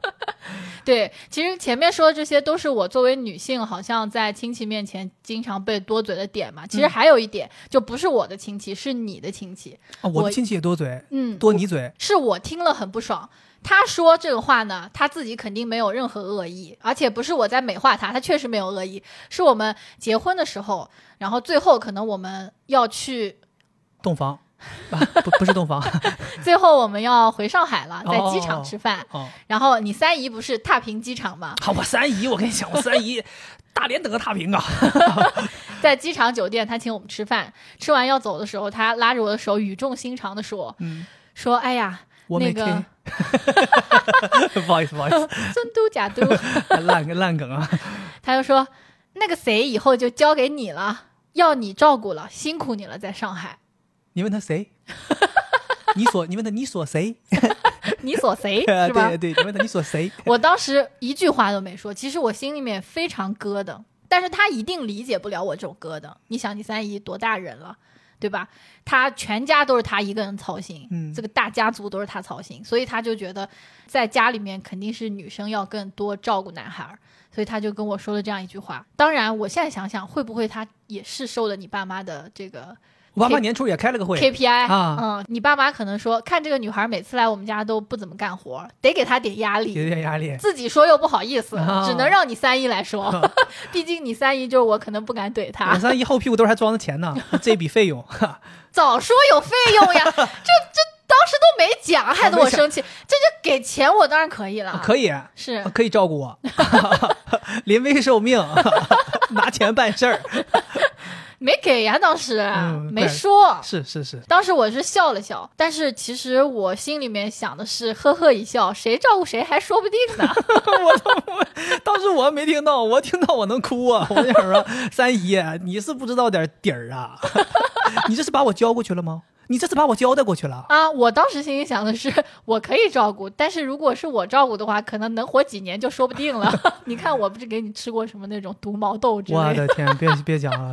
对，其实前面说的这些都是我作为女性，好像在亲戚面前经常被多嘴的点嘛。其实还有一点，就不是我的亲戚，是你的亲戚。啊，我的亲戚也多嘴，嗯，多你嘴。是我听了很不爽。他说这个话呢，他自己肯定没有任何恶意，而且不是我在美化他，他确实没有恶意。是我们结婚的时候，然后最后可能我们要去洞房。啊，不不是洞房，最后我们要回上海了，在机场吃饭。哦，然后你三姨不是踏平机场吗？好，我三姨，我跟你讲，我三姨 大连等个踏平啊。在机场酒店，他请我们吃饭，吃完要走的时候，他拉着我的手，语重心长的说：“嗯，说，哎呀，那个，不好意思，不好意思，尊嘟假嘟，烂个烂梗啊。他就说，那个谁以后就交给你了，要你照顾了，辛苦你了，在上海。”你问他谁？你锁？你问他你锁谁？你锁谁？是吧？对对，你问他你锁谁？我当时一句话都没说，其实我心里面非常疙瘩，但是他一定理解不了我这种疙瘩。你想，你三姨多大人了，对吧？他全家都是他一个人操心，嗯，这个大家族都是他操心，所以他就觉得在家里面肯定是女生要更多照顾男孩，所以他就跟我说了这样一句话。当然，我现在想想，会不会他也是受了你爸妈的这个？我爸妈年初也开了个会，KPI 啊，嗯，你爸妈可能说，看这个女孩每次来我们家都不怎么干活，得给她点压力，给点压力，自己说又不好意思，只能让你三姨来说，毕竟你三姨就是我，可能不敢怼她。我三姨后屁股兜还装着钱呢，这笔费用，早说有费用呀，这这当时都没讲，害得我生气，这就给钱我当然可以了，可以。是。可以照顾我，临危受命，拿钱办事儿。没给呀，当时没说。是是是，当时我是笑了笑，但是其实我心里面想的是呵呵一笑，谁照顾谁还说不定呢。我我当时我没听到，我听到我能哭啊！我想说，三姨，你是不知道点底儿啊？你这是把我交过去了吗？你这是把我交代过去了啊！我当时心里想的是，我可以照顾，但是如果是我照顾的话，可能能活几年就说不定了。你看，我不是给你吃过什么那种毒毛豆之类的？我的天，别别讲了。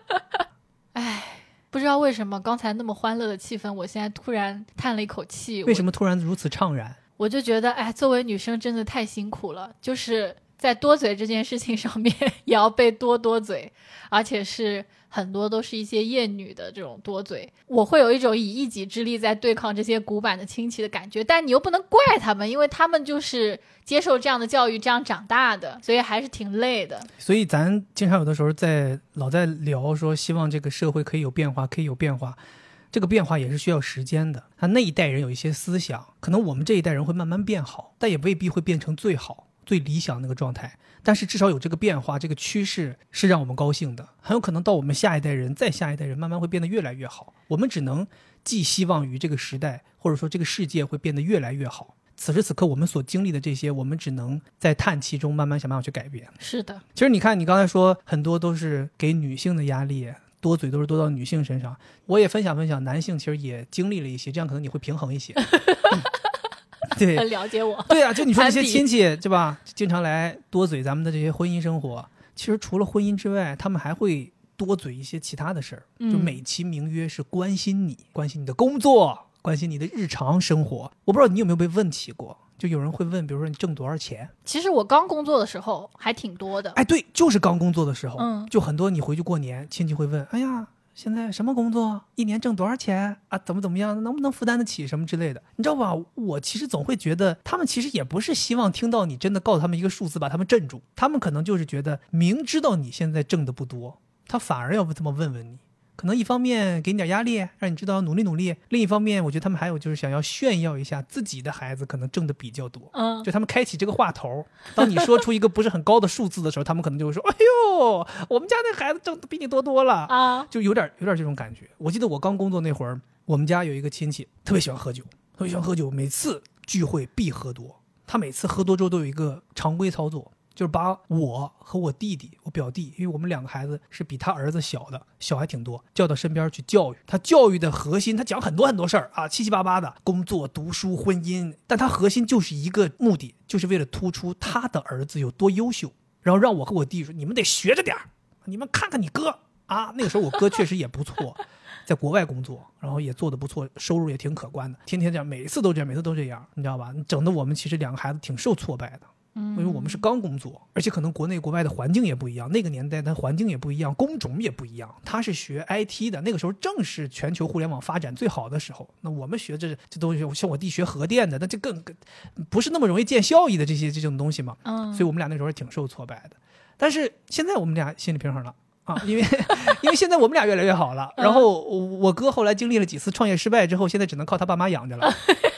哎，不知道为什么刚才那么欢乐的气氛，我现在突然叹了一口气。为什么突然如此怅然？我就觉得，哎，作为女生真的太辛苦了，就是在多嘴这件事情上面 也要被多多嘴，而且是。很多都是一些厌女的这种多嘴，我会有一种以一己之力在对抗这些古板的亲戚的感觉，但你又不能怪他们，因为他们就是接受这样的教育，这样长大的，所以还是挺累的。所以咱经常有的时候在老在聊说，希望这个社会可以有变化，可以有变化，这个变化也是需要时间的。他那一代人有一些思想，可能我们这一代人会慢慢变好，但也未必会变成最好、最理想那个状态。但是至少有这个变化，这个趋势是让我们高兴的。很有可能到我们下一代人，再下一代人，慢慢会变得越来越好。我们只能寄希望于这个时代，或者说这个世界会变得越来越好。此时此刻，我们所经历的这些，我们只能在叹气中慢慢想办法去改变。是的，其实你看，你刚才说很多都是给女性的压力，多嘴都是多到女性身上。我也分享分享，男性其实也经历了一些，这样可能你会平衡一些。对，很了解我。对啊，就你说这些亲戚，对吧？经常来多嘴咱们的这些婚姻生活。其实除了婚姻之外，他们还会多嘴一些其他的事儿，就美其名曰是关心你，关心你的工作，关心你的日常生活。我不知道你有没有被问起过，就有人会问，比如说你挣多少钱？其实我刚工作的时候还挺多的。哎，对，就是刚工作的时候，嗯，就很多。你回去过年，亲戚会问，哎呀。现在什么工作？一年挣多少钱啊？怎么怎么样？能不能负担得起什么之类的？你知道吧？我其实总会觉得，他们其实也不是希望听到你真的告诉他们一个数字把他们镇住，他们可能就是觉得明知道你现在挣的不多，他反而要这么问问你，可能一方面给你点压力，让你知道努力努力；另一方面，我觉得他们还有就是想要炫耀一下自己的孩子可能挣的比较多。嗯，就他们开启这个话头，当你说出一个不是很高的数字的时候，他们可能就会说：“哎呦，我们家那孩子挣的比你多多了。”啊，就有点有点这种感觉。我记得我刚工作那会儿，我们家有一个亲戚特别喜欢喝酒，特别喜欢喝酒，每次聚会必喝多。他每次喝多之后都有一个常规操作，就是把我和我弟弟、我表弟，因为我们两个孩子是比他儿子小的，小还挺多，叫到身边去教育他。教育的核心，他讲很多很多事儿啊，七七八八的，工作、读书、婚姻，但他核心就是一个目的，就是为了突出他的儿子有多优秀，然后让我和我弟说：“你们得学着点儿，你们看看你哥啊。”那个时候我哥确实也不错。在国外工作，然后也做的不错，收入也挺可观的。天天这样，每次都这样，每次都这样，你知道吧？整的我们其实两个孩子挺受挫败的，嗯，因为我们是刚工作，而且可能国内国外的环境也不一样，那个年代的环境也不一样，工种也不一样。他是学 IT 的，那个时候正是全球互联网发展最好的时候。那我们学这这东西，像我弟学核电的，那就更更不是那么容易见效益的这些这种东西嘛。嗯，所以我们俩那时候挺受挫败的。但是现在我们俩心理平衡了。啊，因为 因为现在我们俩越来越好了，然后我哥后来经历了几次创业失败之后，现在只能靠他爸妈养着了，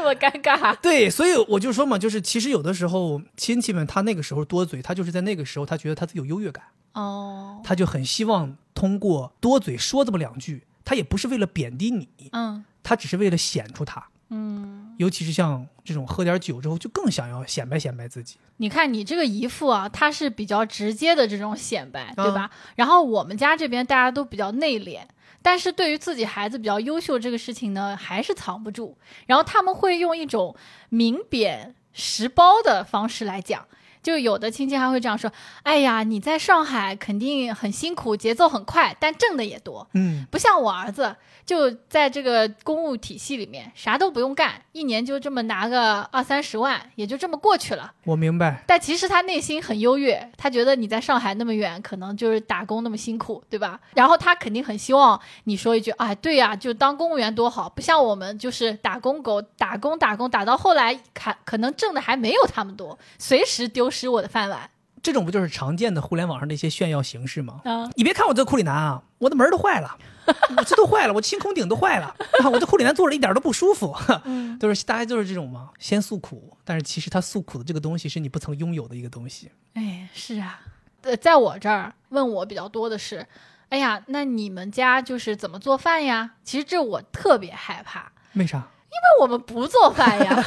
这么尴尬。对，所以我就说嘛，就是其实有的时候亲戚们他那个时候多嘴，他就是在那个时候他觉得他自己有优越感，哦，他就很希望通过多嘴说这么两句，他也不是为了贬低你，嗯他只是为了显出他，嗯，尤其是像这种喝点酒之后就更想要显摆显摆自己，你看你这个姨父啊，他是比较直接的这种显摆，对啊吧？然后我们家这边大家都比较内敛。但是对于自己孩子比较优秀这个事情呢，还是藏不住。然后他们会用一种明贬实褒的方式来讲，就有的亲戚还会这样说：“哎呀，你在上海肯定很辛苦，节奏很快，但挣的也多，嗯，不像我儿子，就在这个公务体系里面，啥都不用干，一年就这么拿个二三十万，也就这么过去了。我明白，但其实他内心很优越，他觉得你在上海那么远，可能就是打工那么辛苦，对吧？然后他肯定很希望你说一句：“哎，对呀、就当公务员多好，不像我们就是打工狗，打工打工打到后来，可可能挣的还没有他们多，随时丢失我的饭碗。这种不就是常见的互联网上的一些炫耀形式吗？啊，你别看我这库里南啊，我的门儿都坏了，我这都坏了，我清空顶都坏了啊，我这库里南坐着一点都不舒服，嗯，都是大家就是这种嘛，先诉苦，但是其实他诉苦的这个东西是你不曾拥有的一个东西。哎，是啊，呃，在我这儿问我比较多的是，哎呀，那你们家就是怎么做饭呀？其实这我特别害怕，为啥？因为我们不做饭呀，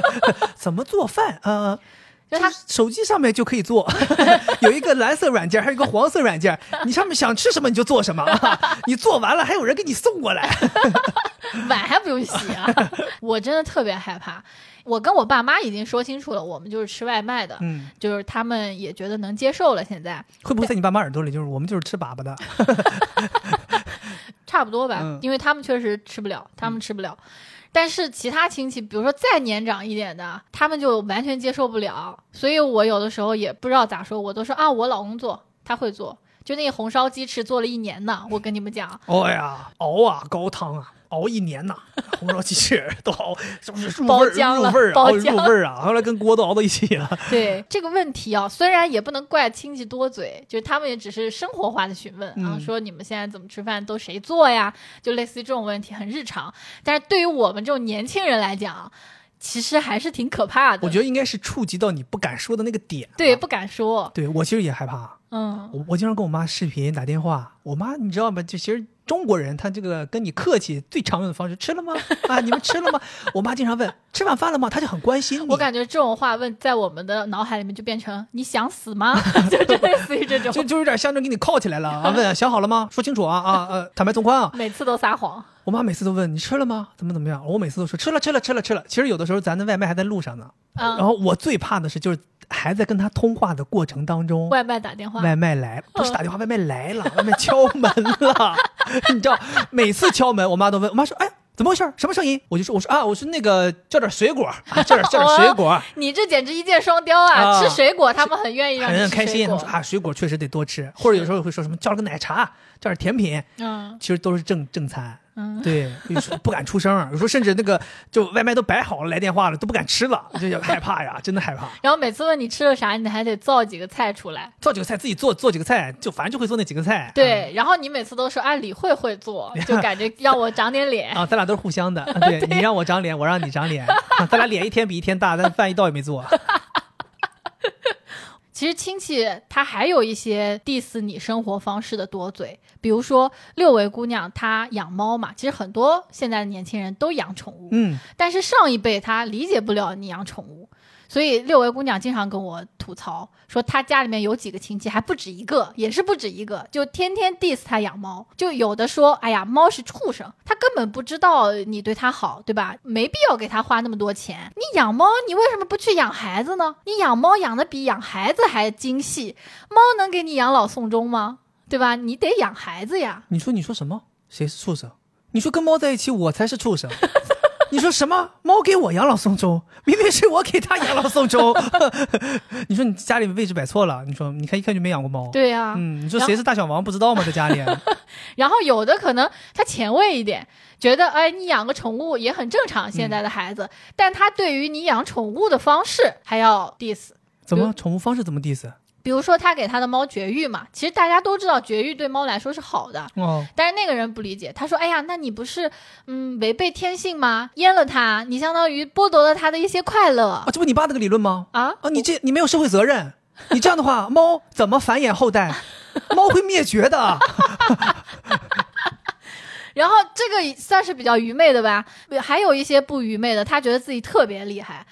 怎么做饭？呃，就他手机上面就可以做，有一个蓝色软件，还有一个黄色软件，你上面想吃什么你就做什么，你做完了还有人给你送过来。碗还不用洗啊！我真的特别害怕。我跟我爸妈已经说清楚了，我们就是吃外卖的，嗯，就是他们也觉得能接受了。现在会不会在你爸妈耳朵里就是我们就是吃粑粑的？差不多吧，嗯因为他们确实吃不了，他们吃不了。但是其他亲戚，比如说再年长一点的，他们就完全接受不了。所以我有的时候也不知道咋说，我都说啊，我老公做，他会做。就那个红烧鸡翅做了一年呢，我跟你们讲，哦呀，熬啊，高汤啊，熬一年呐，红烧鸡翅 都熬，是不是入味包儿浆了入味儿啊，熬入包浆味儿啊，后来跟锅都熬到一起了。对这个问题啊，虽然也不能怪亲戚多嘴，就是他们也只是生活化的询问啊，嗯说你们现在怎么吃饭，都谁做呀？就类似于这种问题，很日常。但是对于我们这种年轻人来讲，其实还是挺可怕的。我觉得应该是触及到你不敢说的那个点、对，，不敢说，对我其实也害怕。嗯，我我经常跟我妈视频打电话，我妈你知道吗？就其实中国人他这个跟你客气最常用的方式，吃了吗？啊，你们吃了吗？我妈经常问吃晚饭了吗？她就很关心你。我感觉这种话问在我们的脑海里面就变成你想死吗？就就类似于这种，就就有点像着给你铐起来了啊！问想好了吗？说清楚啊啊呃，坦白从宽啊！每次都撒谎。我妈每次都问你吃了吗？怎么怎么样？我每次都说吃了吃了吃了吃了。其实有的时候咱的外卖还在路上呢。嗯，然后我最怕的是就是还在跟他通话的过程当中，外卖打电话，外卖来了，不是打电话，外卖来了，外卖敲门了。你知道，每次敲门，我妈都问，我妈说，哎。怎么回事？什么声音？我就说，我说啊，我说那个叫点水果，啊、叫点叫点水果，你这简直一箭双雕啊！啊吃水果，他们很愿意让你很开心。他说啊，水果确实得多吃，或者有时候会说什么叫了个奶茶，叫点甜品，嗯，其实都是正正餐。嗯，对，有时候不敢出声，有时候甚至那个就外卖都摆好了，来电话了都不敢吃了，就有害怕呀，真的害怕。然后每次问你吃了啥，你还得造几个菜出来。造几个菜自己做，做几个菜就反正就会做那几个菜。对，然后你每次都说啊，李慧会做，就感觉让我长点脸。啊，咱俩都是互相的。对你让我长脸，我让你长脸，咱俩脸一天比一天大，但饭一道也没做。其实亲戚他还有一些 diss 你生活方式的多嘴，比如说六维姑娘她养猫嘛，其实很多现在的年轻人都养宠物，嗯，但是上一辈他理解不了你养宠物，所以六位姑娘经常跟我吐槽说，她家里面有几个亲戚还不止一个，也是不止一个，就天天 diss 她养猫，就有的说，哎呀，猫是畜生，他根本不知道你对它好，对吧？没必要给它花那么多钱。你养猫，你为什么不去养孩子呢？你养猫养的比养孩子还精细，猫能给你养老送终吗？对吧？你得养孩子呀。你说你说什么？谁是畜生？你说跟猫在一起，我才是畜生。你说什么？猫给我养老送终，明明是我给它养老送终。你说你家里位置摆错了。你说你看一看就没养过猫。对呀、嗯，你说谁是大小王不知道吗？在家里，然后有的可能他前卫一点，觉得哎，你养个宠物也很正常，现在的孩子，但他对于你养宠物的方式还要 diss。怎么宠物方式怎么 diss？比如说他给他的猫绝育嘛，其实大家都知道绝育对猫来说是好的，哦，但是那个人不理解，他说：“哎呀，那你不是嗯违背天性吗？阉了它，你相当于剥夺了它的一些快乐啊，这不你爸那个理论吗？啊。啊，你这你没有社会责任，你这样的话，猫怎么繁衍后代？猫会灭绝的。然后这个算是比较愚昧的吧，还有一些不愚昧的，他觉得自己特别厉害。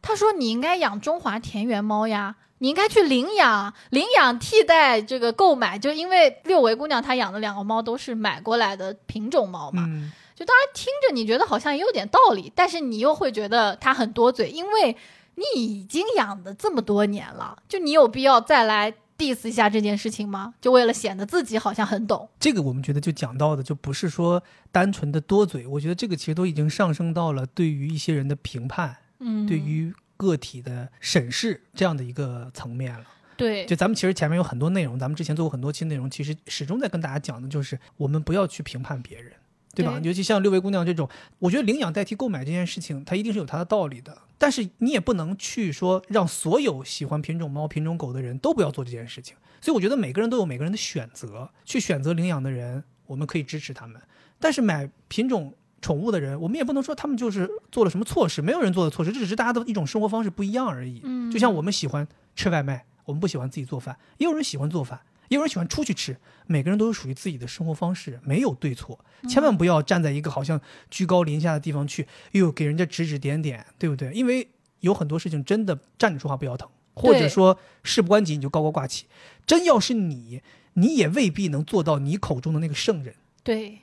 他说：“你应该养中华田园猫呀，你应该去领养，领养替代这个购买，就因为六维姑娘她养的两个猫都是买过来的品种猫嘛。嗯，就当然听着你觉得好像也有点道理，但是你又会觉得他很多嘴，因为你已经养的这么多年了，就你有必要再来 diss 一下这件事情吗？就为了显得自己好像很懂。这个我们觉得就讲到的就不是说单纯的多嘴，我觉得这个其实都已经上升到了对于一些人的评判，嗯，对于个体的审视这样的一个层面了。对就咱们其实前面有很多内容，咱们之前做过很多期内容，其实始终在跟大家讲的就是我们不要去评判别人。对吧？对尤其像六位姑娘这种，我觉得领养代替购买这件事情，它一定是有它的道理的。但是你也不能去说让所有喜欢品种猫、品种狗的人都不要做这件事情。所以我觉得每个人都有每个人的选择，去选择领养的人，我们可以支持他们。但是买品种宠物的人，我们也不能说他们就是做了什么错事，没有人做的错事，这只是大家的一种生活方式不一样而已。嗯就像我们喜欢吃外卖，我们不喜欢自己做饭，也有人喜欢做饭，也有人喜欢出去吃，每个人都有属于自己的生活方式，没有对错，千万不要站在一个好像居高临下的地方去，又给人家指指点点，对不对？因为有很多事情真的站着说话不腰疼，或者说事不关己你就高高挂起，真要是你，你也未必能做到你口中的那个圣人。对，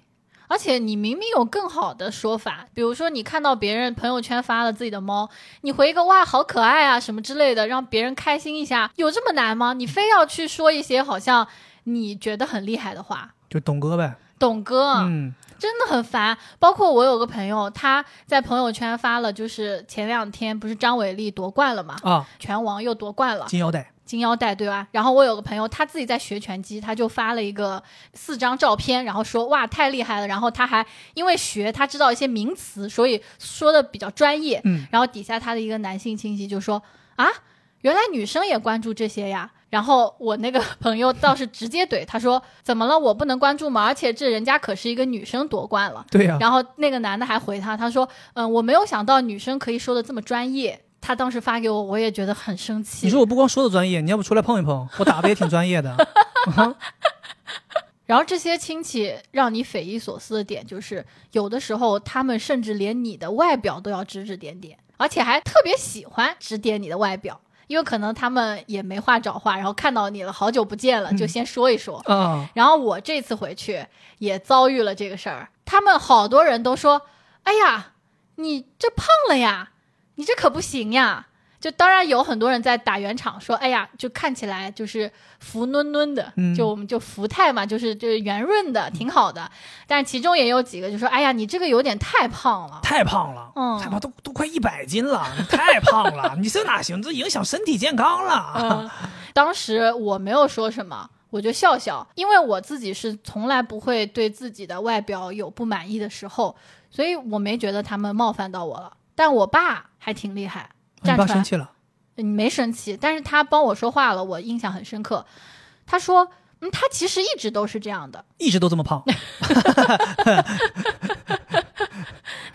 而且你明明有更好的说法，比如说你看到别人朋友圈发了自己的猫，你回一个哇好可爱啊什么之类的，让别人开心一下，有这么难吗？你非要去说一些好像你觉得很厉害的话，就董哥呗，董哥，嗯，真的很烦。包括我有个朋友，他在朋友圈发了，就是前两天不是张伟丽夺冠了嘛，啊，拳王又夺冠了，金腰带，金腰带对吧？然后我有个朋友，他自己在学拳击，他就发了一个四张照片，然后说哇太厉害了。然后他还因为学，他知道一些名词，所以说的比较专业。嗯，然后底下他的一个男性亲戚就说啊，原来女生也关注这些呀。然后我那个朋友倒是直接怼他说：“怎么了？我不能关注吗？而且这人家可是一个女生夺冠了。”对呀、然后那个男的还回他，他说：“嗯，我没有想到女生可以说的这么专业。”他当时发给我，我也觉得很生气。你说我不光说的专业，你要不出来碰一碰，我打的也挺专业的。然后这些亲戚让你匪夷所思的点就是，有的时候他们甚至连你的外表都要指指点点，而且还特别喜欢指点你的外表，因为可能他们也没话找话，然后看到你了，好久不见了，就先说一说。啊，然后我这次回去也遭遇了这个事儿，他们好多人都说：“哎呀，你这胖了呀，你这可不行呀。”就当然有很多人在打圆场，说：“哎呀，就看起来就是福嫩嫩的，嗯就我们就福态嘛，就是就是圆润的，挺好的。”但是其中也有几个就说：“哎呀，你这个有点太胖了。太胖了，嗯太胖都都快一百斤了，你太胖了，你这哪行？这影响身体健康了。嗯，当时我没有说什么，我就笑笑，因为我自己是从来不会对自己的外表有不满意的时候，所以我没觉得他们冒犯到我了。但我爸还挺厉害，你爸站出来生气了，你没生气，但是他帮我说话了，我印象很深刻。他说，嗯，他其实一直都是这样的。一直都这么胖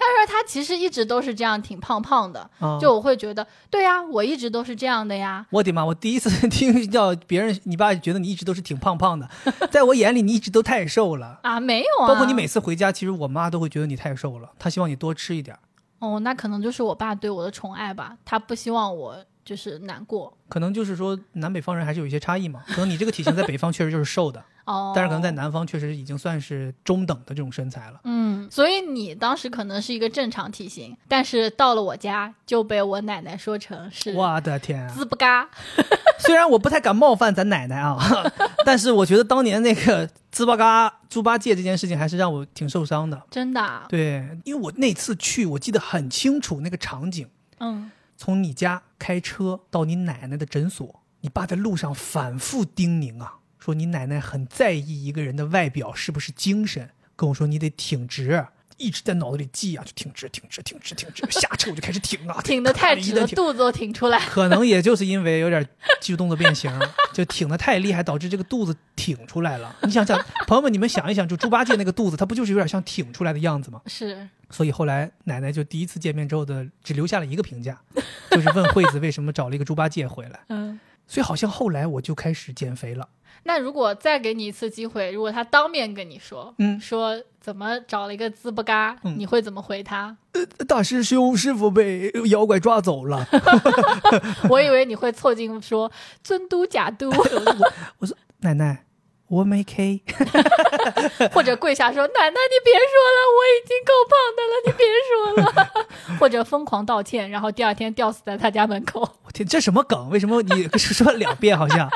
他说他其实一直都是这样，挺胖胖的。啊就我会觉得，对呀，我一直都是这样的呀。我的妈！我第一次 听到别人，你爸觉得你一直都是挺胖胖的，在我眼里你一直都太瘦了。啊，没有啊，包括你每次回家，其实我妈都会觉得你太瘦了，她希望你多吃一点儿。哦，那可能就是我爸对我的宠爱吧，他不希望我就是难过。可能就是说南北方人还是有一些差异嘛。可能你这个体型在北方确实就是瘦的，哦，但是可能在南方确实已经算是中等的这种身材了。嗯，所以你当时可能是一个正常体型，但是到了我家就被我奶奶说成是我的天啊！滋不嘎。虽然我不太敢冒犯咱奶奶啊，但是我觉得当年那个滋不嘎、猪八戒这件事情还是让我挺受伤的。真的啊，对，因为我那次去，我记得很清楚那个场景，嗯，从你家开车到你奶奶的诊所，你爸在路上反复叮咛啊，说你奶奶很在意一个人的外表是不是精神，跟我说你得挺直，一直在脑子里记啊，就挺直、挺直、挺直、挺直，下车我就开始挺啊，挺得太直了，肚子都挺出来。可能也就是因为有点肌肉动作变形，就挺得太厉害，导致这个肚子挺出来了。你想想，朋友们，你们想一想，就猪八戒那个肚子，它不就是有点像挺出来的样子吗？是，所以后来奶奶就第一次见面之后的只留下了一个评价，就是问惠子为什么找了一个猪八戒回来。嗯。所以好像后来我就开始减肥了。那如果再给你一次机会，如果他当面跟你说，嗯说怎么找了一个滋不嘎，嗯你会怎么回他？大师兄，师傅被妖怪抓走了。我以为你会凑近说尊都假都，奶奶，我没 K。或者跪下说奶奶你别说了，我已经够胖的了，你别说了，或者疯狂道歉，然后第二天吊死在他家门口。我天，这什么梗？为什么你说两遍？好像，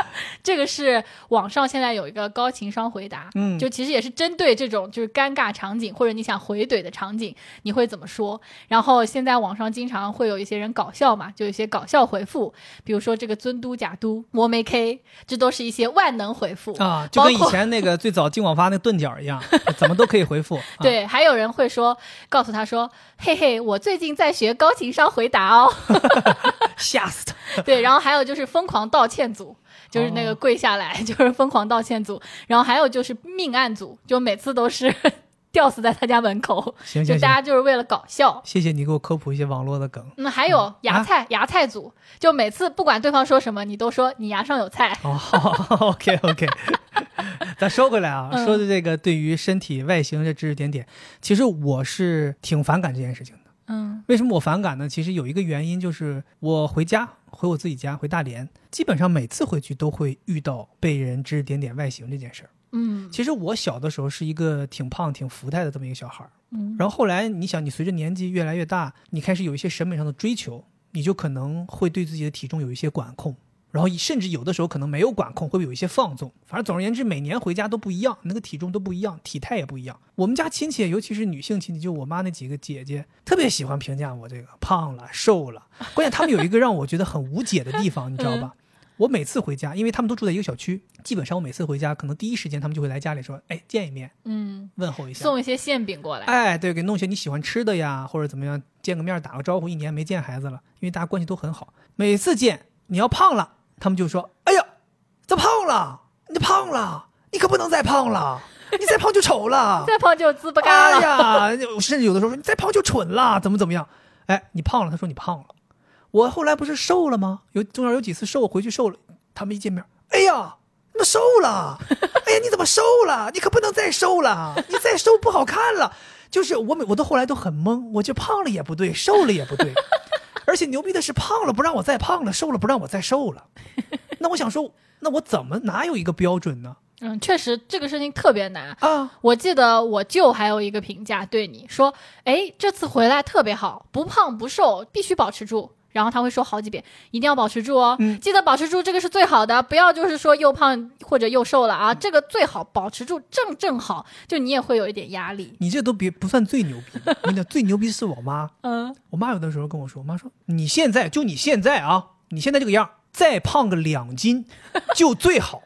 这个是网上现在有一个高情商回答，嗯就其实也是针对这种就是尴尬场景或者你想回怼的场景，你会怎么说？然后现在网上经常会有一些人搞笑嘛，就有一些搞笑回复，比如说这个尊都假都我没 K，这都是一些万能回复啊，就跟以前那个最早进网发那钝角一样，怎么都可以回复。啊、对，还有人会说，告诉他说，嘿嘿，我最近在学高情商回答哦。吓死他！对，然后还有就是疯狂道歉组，就是那个哦跪下来、就是疯狂道歉组，然后还有就是命案组，就每次都是吊死在他家门口，就行行行，大家就是为了搞笑。谢谢你给我科普一些网络的梗。那还有啊芽菜、芽菜组，就每次不管对方说什么，你都说你牙上有菜。哦，OK OK，咱说回来啊，嗯说的这个对于身体外形的知识点点，其实我是挺反感这件事情的。嗯为什么我反感呢？其实有一个原因就是我回家，回我自己家，回大连，基本上每次回去都会遇到被人指指点点外形这件事儿。嗯其实我小的时候是一个挺胖、挺福态的这么一个小孩儿，嗯然后后来你想，你随着年纪越来越大，你开始有一些审美上的追求，你就可能会对自己的体重有一些管控，然后甚至有的时候可能没有管控，会有一些放纵。反正总而言之，每年回家都不一样，那个体重都不一样，体态也不一样。我们家亲戚，尤其是女性亲戚，就我妈那几个姐姐，特别喜欢评价我这个胖了、瘦了。关键他们有一个让我觉得很无解的地方，你知道吧？我每次回家，因为他们都住在一个小区，基本上我每次回家，可能第一时间他们就会来家里说：“哎，见一面，嗯，问候一下。”送一些馅饼过来。哎，对，给弄些你喜欢吃的呀，或者怎么样，见个面打个招呼。一年没见孩子了，因为大家关系都很好。每次见你要胖了，他们就说：“哎呀，这胖了，你胖了，你可不能再胖了，你再胖就丑了。再胖就滋不嘎哎了。呀，甚至有的时候说你再胖就蠢了，怎么怎么样？哎，你胖了，他说你胖了。我后来不是瘦了吗？有中间有几次瘦，回去瘦了，他们一见面，哎呀，你怎么瘦了？哎呀，你怎么瘦了？你可不能再瘦了，你再瘦不好看了。就是我每我都后来都很懵，我就胖了也不对，瘦了也不对，而且牛逼的是胖了不让我再胖了，瘦了不让我再瘦了。那我想说，那我怎么哪有一个标准呢？嗯，确实这个事情特别难。啊，我记得我舅还有一个评价对你说：“哎，这次回来特别好，不胖不瘦，必须保持住。”然后他会说好几遍，一定要保持住哦，嗯记得保持住，这个是最好的，不要就是说又胖或者又瘦了啊，这个最好保持住，正正好，就你也会有一点压力。你这都别不算最牛逼 你讲，最牛逼是我妈。嗯，我妈有的时候跟我说，我妈说你现在就你现在啊，你现在这个样，再胖个两斤 就最好。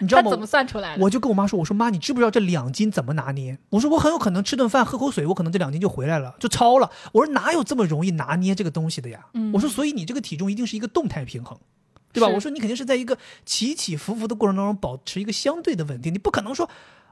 你知道吗？怎么算出来的？我就跟我妈说：“我说妈，你知不知道这两斤怎么拿捏？我说我很有可能吃顿饭喝口水，我可能这两斤就回来了，就超了。我说哪有这么容易拿捏这个东西的呀？嗯我说所以你这个体重一定是一个动态平衡，对吧？我说你肯定是在一个起起伏伏的过程当中保持一个相对的稳定，你不可能说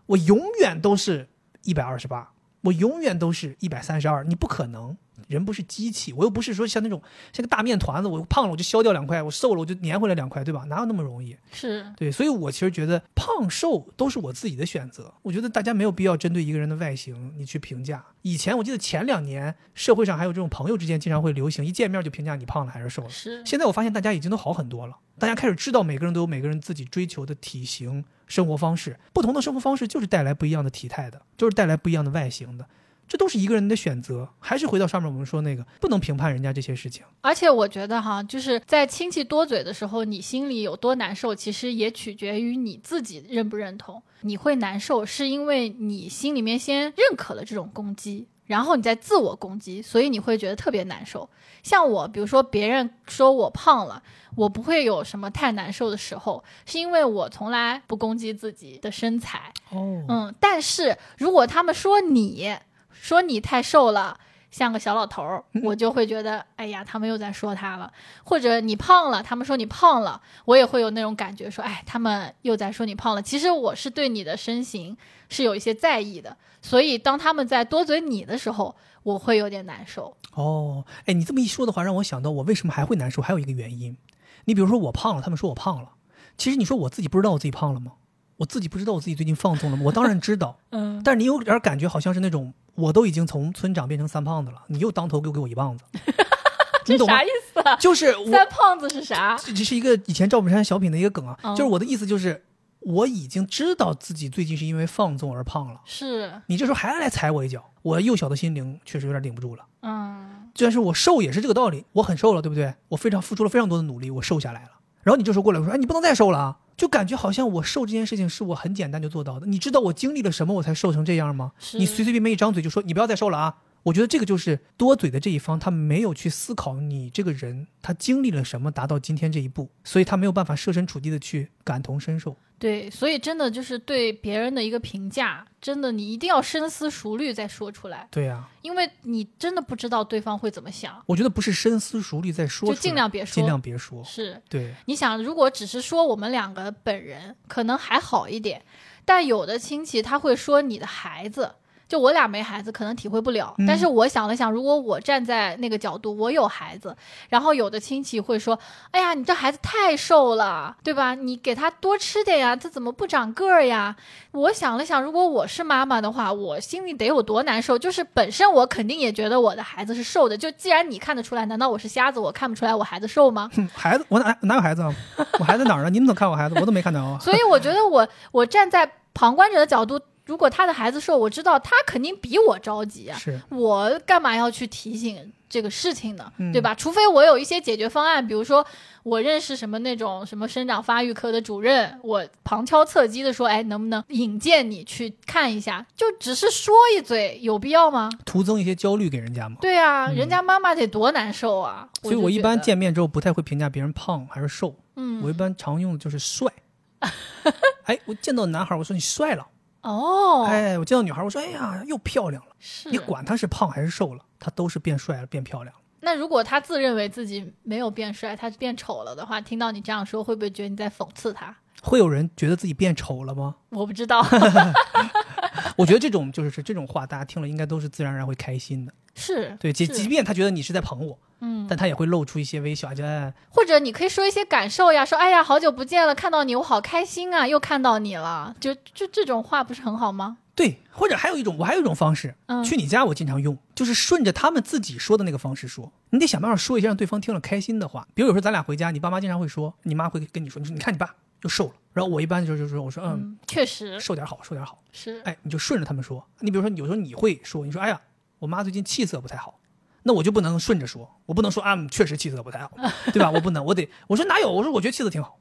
我永远都是一百二十八，我永远都是一百三十二，你不可能。”人不是机器，我又不是说像那种像个大面团子，我胖了我就消掉两块，我瘦了我就粘回来两块，对吧？哪有那么容易？是对，所以我其实觉得胖瘦都是我自己的选择。我觉得大家没有必要针对一个人的外形你去评价。以前我记得前两年社会上还有这种朋友之间经常会流行，一见面就评价你胖了还是瘦了。是，现在我发现大家已经都好很多了，大家开始知道每个人都有每个人自己追求的体型、生活方式，不同的生活方式就是带来不一样的体态的，就是带来不一样的外形的。这都是一个人的选择，还是回到上面我们说那个，不能评判人家这些事情。而且我觉得哈，就是在亲戚多嘴的时候，你心里有多难受，其实也取决于你自己认不认同。你会难受，是因为你心里面先认可了这种攻击，然后你再自我攻击，所以你会觉得特别难受。像我，比如说别人说我胖了，我不会有什么太难受的时候，是因为我从来不攻击自己的身材。哦，嗯，但是如果他们说你说你太瘦了，像个小老头儿，我就会觉得，哎呀，他们又在说他了。或者你胖了，他们说你胖了，我也会有那种感觉，说，哎，他们又在说你胖了。其实我是对你的身形是有一些在意的，所以当他们在多嘴你的时候，我会有点难受。哦，哎，你这么一说的话，让我想到我为什么还会难受，还有一个原因。你比如说我胖了，他们说我胖了，其实你说我自己不知道我自己胖了吗？我自己不知道我自己最近放纵了吗？我当然知道，嗯，但是你有点感觉好像是那种我都已经从村长变成三胖子了，你又当头又给我一棒子，这 你懂啥意？思啊？就是三胖子是啥？这这是一个以前赵本山小品的一个梗啊，嗯就是我的意思就是我已经知道自己最近是因为放纵而胖了，是，你这时候还来踩我一脚，我幼小的心灵确实有点顶不住了。嗯，虽然是我瘦也是这个道理，我很瘦了，对不对？我非常付出了非常多的努力，我瘦下来了。然后你这时候过来我说，哎，你不能再瘦了啊！就感觉好像我瘦这件事情是我很简单就做到的。你知道我经历了什么，我才瘦成这样吗？你随随便便一张嘴就说你不要再瘦了啊！我觉得这个就是多嘴的这一方，他没有去思考你这个人他经历了什么，达到今天这一步，所以他没有办法设身处地的去感同身受。对，所以真的就是对别人的一个评价，真的你一定要深思熟虑再说出来，对呀、因为你真的不知道对方会怎么想，我觉得不是深思熟虑再说就，尽量别说。尽量别说。是，对，你想，如果只是说我们两个本人，可能还好一点，但有的亲戚他会说你的孩子。就我俩没孩子，可能体会不了。嗯但是我想了想，如果我站在那个角度，我有孩子，然后有的亲戚会说：“哎呀，你这孩子太瘦了，对吧？你给他多吃点呀，他怎么不长个儿呀？”我想了想，如果我是妈妈的话，我心里得有多难受。就是本身我肯定也觉得我的孩子是瘦的，就既然你看得出来，难道我是瞎子，我看不出来我孩子瘦吗？哼 孩子，我哪哪有孩子啊？我孩子哪儿呢？你们怎么看我孩子？我都没看着啊。所以我觉得我我站在旁观者的角度，如果他的孩子瘦，我知道他肯定比我着急啊，是，我干嘛要去提醒这个事情呢？嗯对吧？除非我有一些解决方案，比如说我认识什么那种什么生长发育科的主任，我旁敲侧击的说，哎，能不能引荐你去看一下？就只是说一嘴，有必要吗？徒增一些焦虑给人家吗。对啊，嗯人家妈妈得多难受啊！所以我一般见面之后不太会评价别人胖还是瘦，嗯，我一般常用的就是帅。哎，我见到男孩，我说你帅了。哦，哎，我见到女孩，我说哎呀又漂亮了。是你管她是胖还是瘦了，她都是变帅了，变漂亮了。那如果她自认为自己没有变帅，她变丑了的话，听到你这样说，会不会觉得你在讽刺她？会有人觉得自己变丑了吗？我不知道，我觉得这种就是这种话，大家听了应该都是自然而然会开心的。是对，即即便他觉得你是在捧我，嗯，但他也会露出一些微笑，就哎，或者你可以说一些感受呀，说哎呀，好久不见了，看到你我好开心啊，又看到你了，就就这种话不是很好吗？对，或者还有一种，我还有一种方式，嗯去你家我经常用，就是顺着他们自己说的那个方式说，你得想办法说一些让对方听了开心的话。比如有时候咱俩回家，你爸妈经常会说，你妈会跟你说，你说你看你爸又瘦了，然后我一般就是就是说，我说嗯，嗯，确实瘦点好，瘦点好，是，哎，你就顺着他们说。你比如说有时候你会说，你说哎呀，我妈最近气色不太好。那我就不能顺着说，我不能说啊，嗯确实气色不太好，对吧？我不能，我得我说哪有？我说我觉得气色挺好，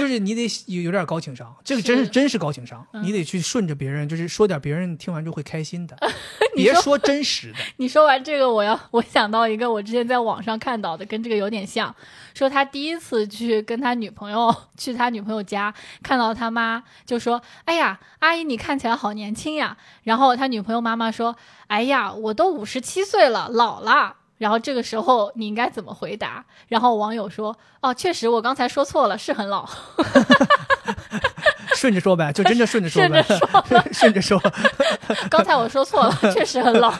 就是你得有有点高情商，这个真是是真是高情商，嗯你得去顺着别人，就是说点别人听完之后会开心的，说别说真实的。你说完这个，我要我想到一个我之前在网上看到的，跟这个有点像。说他第一次去跟他女朋友去他女朋友家，看到他妈就说：“哎呀，阿姨你看起来好年轻呀。”然后他女朋友妈妈说：“哎呀，我都五十七岁了，老了。”然后这个时候你应该怎么回答？然后网友说：“哦，确实我刚才说错了，是很老。顺着说呗，就真的顺着说呗，顺着说。刚才我说错了，确实很老。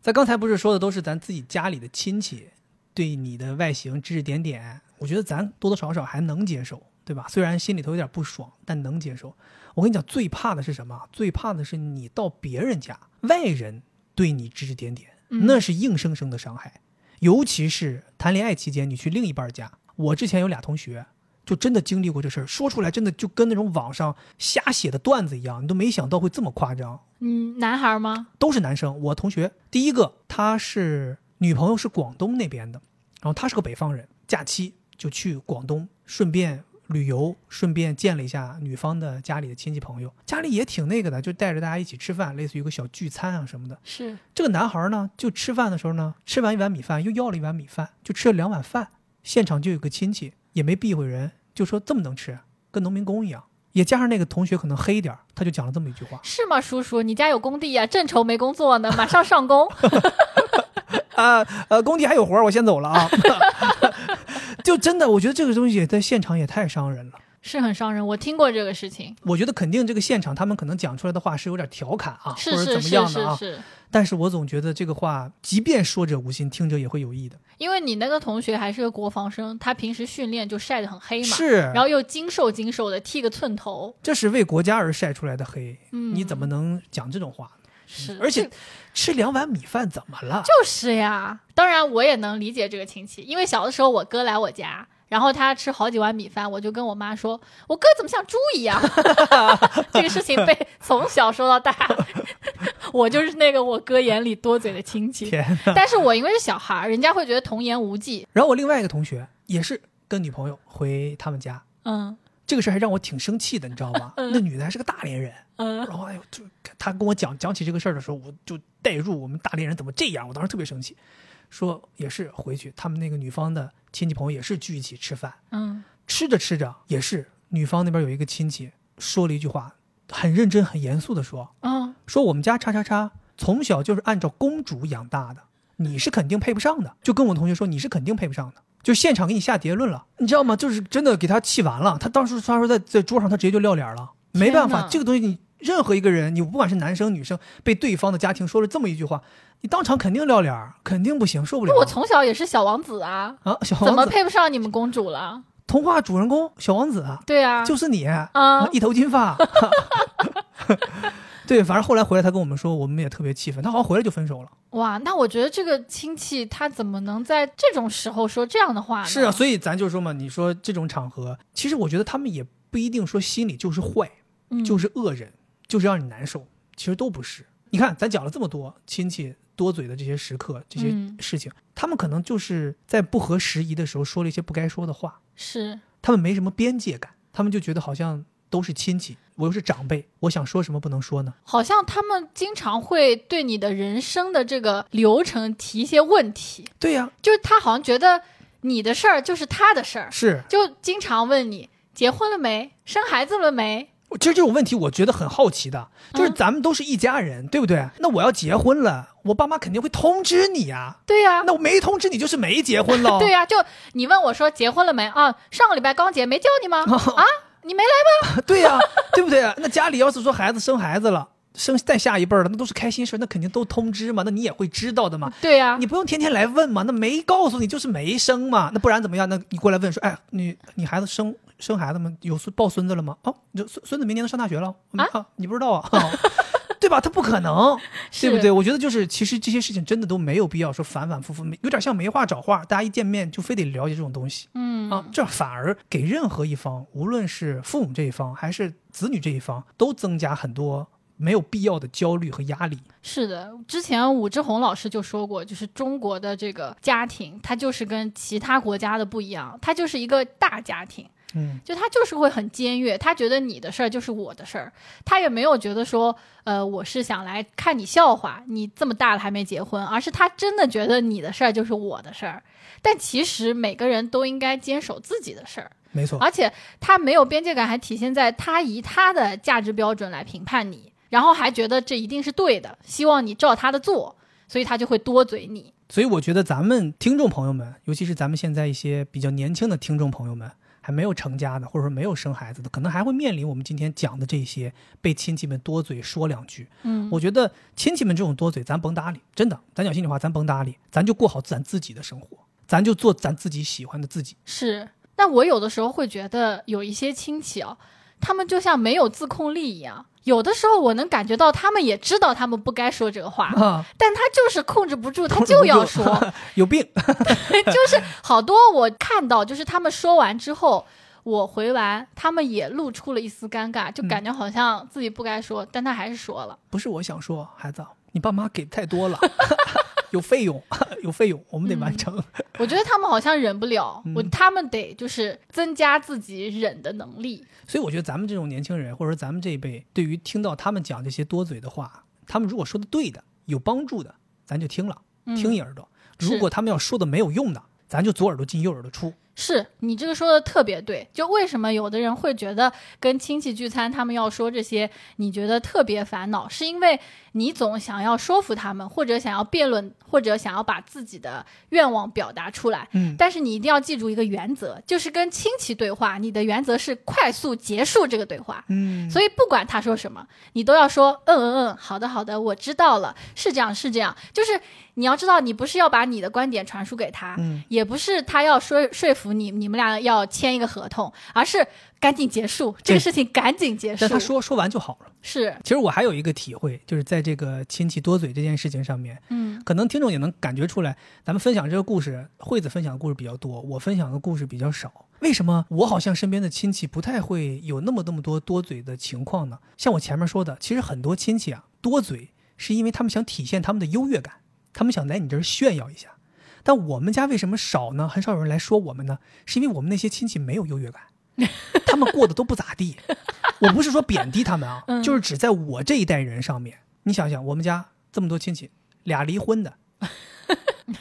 咱刚才不是说的都是咱自己家里的亲戚对你的外形指指点点，我觉得咱多多少少还能接受，对吧？虽然心里头有点不爽，但能接受。我跟你讲，最怕的是什么？最怕的是你到别人家，外人对你指指点点，嗯那是硬生生的伤害。尤其是谈恋爱期间，你去另一半家，我之前有俩同学。就真的经历过这事儿，说出来真的就跟那种网上瞎写的段子一样，你都没想到会这么夸张。嗯，男孩吗？都是男生。我同学第一个，他是女朋友是广东那边的，然后他是个北方人，假期就去广东，顺便旅游，顺便见了一下女方的家里的亲戚朋友，家里也挺那个的，就带着大家一起吃饭，类似于一个小聚餐啊什么的。是这个男孩呢，就吃饭的时候呢，吃完一碗米饭，又要了一碗米饭，就吃了两碗饭。现场就有个亲戚，也没避讳人，就说这么能吃，跟农民工一样。也加上那个同学可能黑一点儿，他就讲了这么一句话。是吗，叔叔？你家有工地呀、正愁没工作呢，马上上工。啊呃，工地还有活儿，我先走了啊。就真的，我觉得这个东西在现场也太伤人了。是很伤人，我听过这个事情，我觉得肯定这个现场他们可能讲出来的话是有点调侃啊，是或者怎么是是样的啊。是是，但是我总觉得这个话，即便说者无心，听者也会有意的。因为你那个同学还是个国防生，他平时训练就晒得很黑嘛，是，然后又精瘦精瘦的，剃个寸头，这是为国家而晒出来的黑，嗯，你怎么能讲这种话呢？是？而且这吃两碗米饭怎么了？就是呀，当然我也能理解这个亲戚，因为小的时候我哥来我家。然后他吃好几碗米饭，我就跟我妈说：“我哥怎么像猪一样？” 这个事情被 从小说到大，我就是那个我哥眼里多嘴的亲戚。天哪！但是我因为是小孩，人家会觉得童言无忌。然后我另外一个同学也是跟女朋友回他们家，嗯这个事儿还让我挺生气的，你知道吗？那女的还是个大连人，嗯然后哎呦，就他跟我讲讲起这个事儿的时候，我就代入我们大连人怎么这样，我当时特别生气，说也是回去他们那个女方的亲戚朋友也是聚一起吃饭，嗯吃着吃着也是女方那边有一个亲戚说了一句话，很认真很严肃的说，嗯，说我们家叉叉叉从小就是按照公主养大的，你是肯定配不上的，就跟我同学说你是肯定配不上的。就现场给你下结论了，你知道吗？就是真的给他气完了。他当时他说在在桌上，他直接就撂脸了。没办法，这个东西你任何一个人，你不管是男生女生，被对方的家庭说了这么一句话，你当场肯定撂脸儿，肯定不行，受不了。我从小也是小王子啊，啊，小王子怎么，配不上你们公主了？童话主人公小王子啊，对啊，就是你，啊一头金发。对，反正后来回来，他跟我们说，我们也特别气愤。他好像回来就分手了。哇，那我觉得这个亲戚他怎么能在这种时候说这样的话呢？是啊，所以咱就说嘛，你说这种场合，其实我觉得他们也不一定说心里就是坏，嗯就是恶人，就是让你难受，其实都不是。你看，咱讲了这么多亲戚多嘴的这些时刻、这些嗯事情，他们可能就是在不合时宜的时候说了一些不该说的话，是他们没什么边界感，他们就觉得好像都是亲戚，我又是长辈，我想说什么不能说呢？好像他们经常会对你的人生的这个流程提一些问题，对呀、就是他好像觉得你的事儿就是他的事儿，是。就经常问你结婚了没，生孩子了没。其实这种问题，我觉得很好奇的，就是嗯咱们都是一家人，对不对？那我要结婚了，我爸妈肯定会通知你呀、对呀、那我没通知你，就是没结婚喽。对呀、就你问我说结婚了没啊？上个礼拜刚结，没叫你吗？啊，你没来吗 对呀、对不对啊？那家里要是说孩子生孩子了，生再下一辈儿了，那都是开心事儿，那肯定都通知嘛，那你也会知道的嘛。对呀、你不用天天来问嘛，那没告诉你就是没生嘛，那不然怎么样？那你过来问说，哎，你你孩子生生孩子吗？有孙抱孙子了吗？哦，你这孙孙子明年能上大学了啊你不知道啊？对吧？他不可能，对不对？我觉得就是，其实这些事情真的都没有必要说反反复复，有点像没话找话，大家一见面就非得了解这种东西。嗯啊，这反而给任何一方，无论是父母这一方还是子女这一方，都增加很多没有必要的焦虑和压力。是的，之前武志红老师就说过，就是中国的这个家庭，它就是跟其他国家的不一样，它就是一个大家庭。嗯，就他就是会很尖锐，他觉得你的事儿就是我的事儿，他也没有觉得说，呃，我是想来看你笑话，你这么大了还没结婚，而是他真的觉得你的事儿就是我的事儿。但其实每个人都应该坚守自己的事儿，没错，而且他没有边界感，还体现在他以他的价值标准来评判你，然后还觉得这一定是对的，希望你照他的做，所以他就会多嘴你。所以我觉得咱们听众朋友们，尤其是咱们现在一些比较年轻的听众朋友们，还没有成家的，或者说没有生孩子的，可能还会面临我们今天讲的这些被亲戚们多嘴说两句。嗯，我觉得亲戚们这种多嘴，咱甭搭理，真的，咱讲心里话，咱甭搭理，咱就过好咱自己的生活，咱就做咱自己喜欢的自己。是。但我有的时候会觉得有一些亲戚啊，他们就像没有自控力一样。有的时候我能感觉到他们也知道他们不该说这个话，啊，但他就是控制不住，他就要住说。有病。就是好多我看到，就是他们说完之后，我回完，他们也露出了一丝尴尬，就感觉好像自己不该说，但他还是说了。不是我想说，孩子，你爸妈给太多了，有费用，有费用，我们得完成。我觉得他们好像忍不了，嗯我他们得就是增加自己忍的能力。所以我觉得咱们这种年轻人，或者说咱们这一辈，对于听到他们讲这些多嘴的话，他们如果说的对的、有帮助的，咱就听了，嗯听一耳朵；是如果他们要说的没有用的，咱就左耳朵进右耳朵出。是你这个说的特别对，就为什么有的人会觉得跟亲戚聚餐，他们要说这些，你觉得特别烦恼，是因为你总想要说服他们，或者想要辩论，或者想要把自己的愿望表达出来。嗯，但是你一定要记住一个原则，就是跟亲戚对话，你的原则是快速结束这个对话。嗯，所以不管他说什么，你都要说嗯嗯嗯，好的好的，我知道了，是这样是这样。就是你要知道，你不是要把你的观点传输给他，嗯也不是他要说说服你，你们俩要签一个合同，而是赶紧结束这个事情，赶紧结束。但他说说完就好了。是，其实我还有一个体会，就是在这个亲戚多嘴这件事情上面，嗯可能听众也能感觉出来，咱们分享这个故事，惠子分享的故事比较多，我分享的故事比较少。为什么我好像身边的亲戚不太会有那么那么多多嘴的情况呢？像我前面说的，其实很多亲戚啊多嘴，是因为他们想体现他们的优越感，他们想来你这儿炫耀一下。但我们家为什么少呢？很少有人来说我们呢？是因为我们那些亲戚没有优越感，他们过得都不咋地。我不是说贬低他们啊，嗯就是指在我这一代人上面。你想想，我们家这么多亲戚，俩离婚的，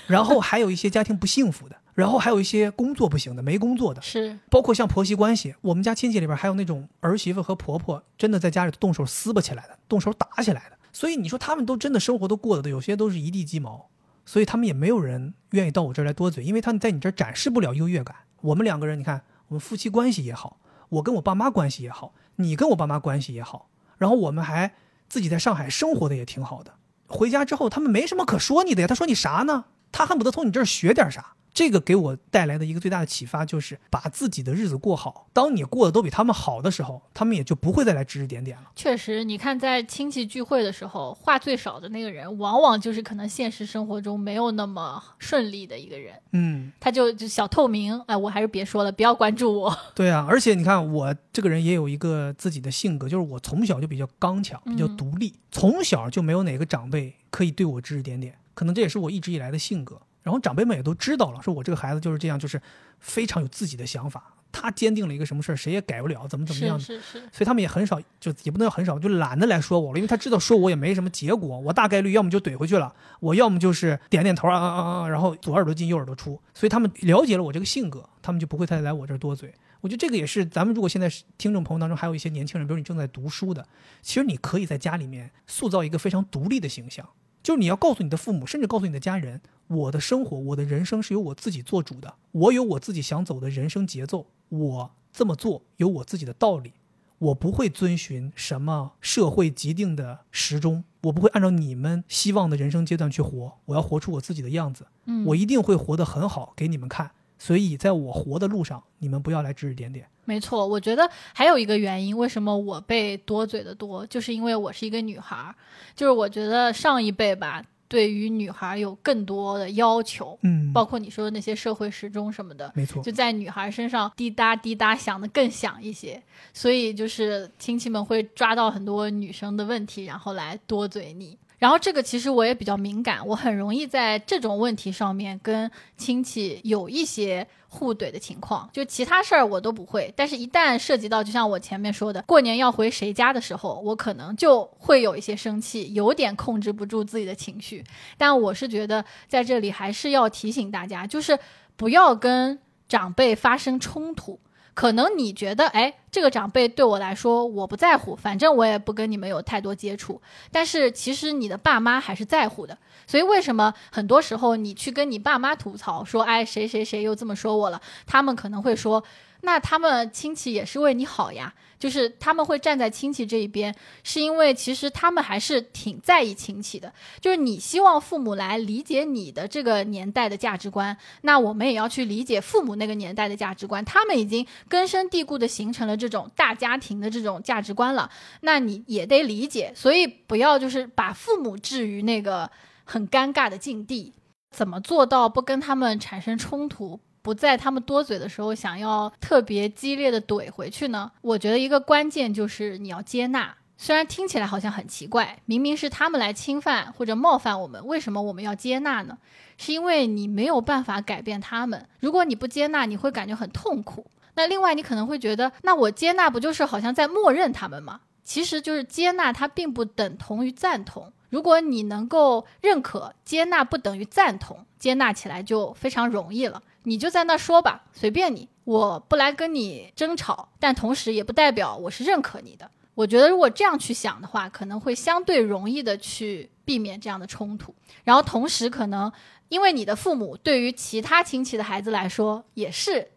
然后还有一些家庭不幸福的，然后还有一些工作不行的，没工作的，是，包括像婆媳关系，我们家亲戚里边还有那种儿媳妇和婆婆真的在家里动手撕巴起来的，动手打起来的。所以你说他们都真的生活都过得有些都是一地鸡毛，所以他们也没有人愿意到我这儿来多嘴，因为他们在你这儿展示不了优越感。我们两个人，你看我们夫妻关系也好，我跟我爸妈关系也好，你跟我爸妈关系也好，然后我们还自己在上海生活的也挺好的。回家之后，他们没什么可说你的呀。他说你啥呢？他恨不得从你这儿学点啥。这个给我带来的一个最大的启发就是，把自己的日子过好。当你过得都比他们好的时候，他们也就不会再来指指点点了。确实，你看在亲戚聚会的时候，话最少的那个人，往往就是可能现实生活中没有那么顺利的一个人。嗯，他就就小透明，哎，我还是别说了，不要关注我。对啊。而且你看，我这个人也有一个自己的性格，就是我从小就比较刚强，比较嗯独立，从小就没有哪个长辈可以对我指指点点。可能这也是我一直以来的性格。然后长辈们也都知道了，说我这个孩子就是这样，就是非常有自己的想法。他坚定了一个什么事儿，谁也改不了，怎么怎么样的。是是是，所以他们也很少，就也不能叫很少，就懒得来说我了，因为他知道说我也没什么结果，我大概率要么就怼回去了，我要么就是点点头啊啊啊啊，然后左耳朵进右耳朵出，所以他们了解了我这个性格，他们就不会再来我这儿多嘴。我觉得这个也是咱们如果现在听众朋友当中还有一些年轻人，比如你正在读书的，其实你可以在家里面塑造一个非常独立的形象，就是你要告诉你的父母，甚至告诉你的家人，我的生活，我的人生是由我自己做主的，我有我自己想走的人生节奏，我这么做有我自己的道理，我不会遵循什么社会既定的时钟，我不会按照你们希望的人生阶段去活，我要活出我自己的样子，嗯，我一定会活得很好给你们看。所以在我活的路上，你们不要来指指点点。没错，我觉得还有一个原因，为什么我被多嘴的多，就是因为我是一个女孩儿，就是我觉得上一辈吧，对于女孩儿有更多的要求，嗯，包括你说的那些社会时钟什么的，没错，就在女孩身上滴答滴答响的更响一些，所以就是亲戚们会抓到很多女生的问题，然后来多嘴你。然后这个其实我也比较敏感，我很容易在这种问题上面跟亲戚有一些互怼的情况。就其他事儿我都不会，但是一旦涉及到，就像我前面说的，过年要回谁家的时候，我可能就会有一些生气，有点控制不住自己的情绪。但我是觉得在这里还是要提醒大家，就是不要跟长辈发生冲突。可能你觉得，哎，这个长辈对我来说我不在乎，反正我也不跟你们有太多接触。但是其实你的爸妈还是在乎的，所以为什么很多时候你去跟你爸妈吐槽说，哎，谁谁谁又这么说我了？他们可能会说，那他们亲戚也是为你好呀。就是他们会站在亲戚这一边，是因为其实他们还是挺在意亲戚的。就是你希望父母来理解你的这个年代的价值观，那我们也要去理解父母那个年代的价值观。他们已经根深蒂固的形成了这种大家庭的这种价值观了，那你也得理解。所以不要就是把父母置于那个很尴尬的境地。怎么做到不跟他们产生冲突？不在他们多嘴的时候，想要特别激烈的怼回去呢？我觉得一个关键就是你要接纳。虽然听起来好像很奇怪，明明是他们来侵犯或者冒犯我们，为什么我们要接纳呢？是因为你没有办法改变他们。如果你不接纳，你会感觉很痛苦。那另外，你可能会觉得，那我接纳不就是好像在默认他们吗？其实就是接纳，它并不等同于赞同。如果你能够认可接纳，不等于赞同，接纳起来就非常容易了。你就在那说吧，随便你，我不来跟你争吵，但同时也不代表我是认可你的。我觉得如果这样去想的话，可能会相对容易的去避免这样的冲突。然后同时，可能因为你的父母对于其他亲戚的孩子来说也是。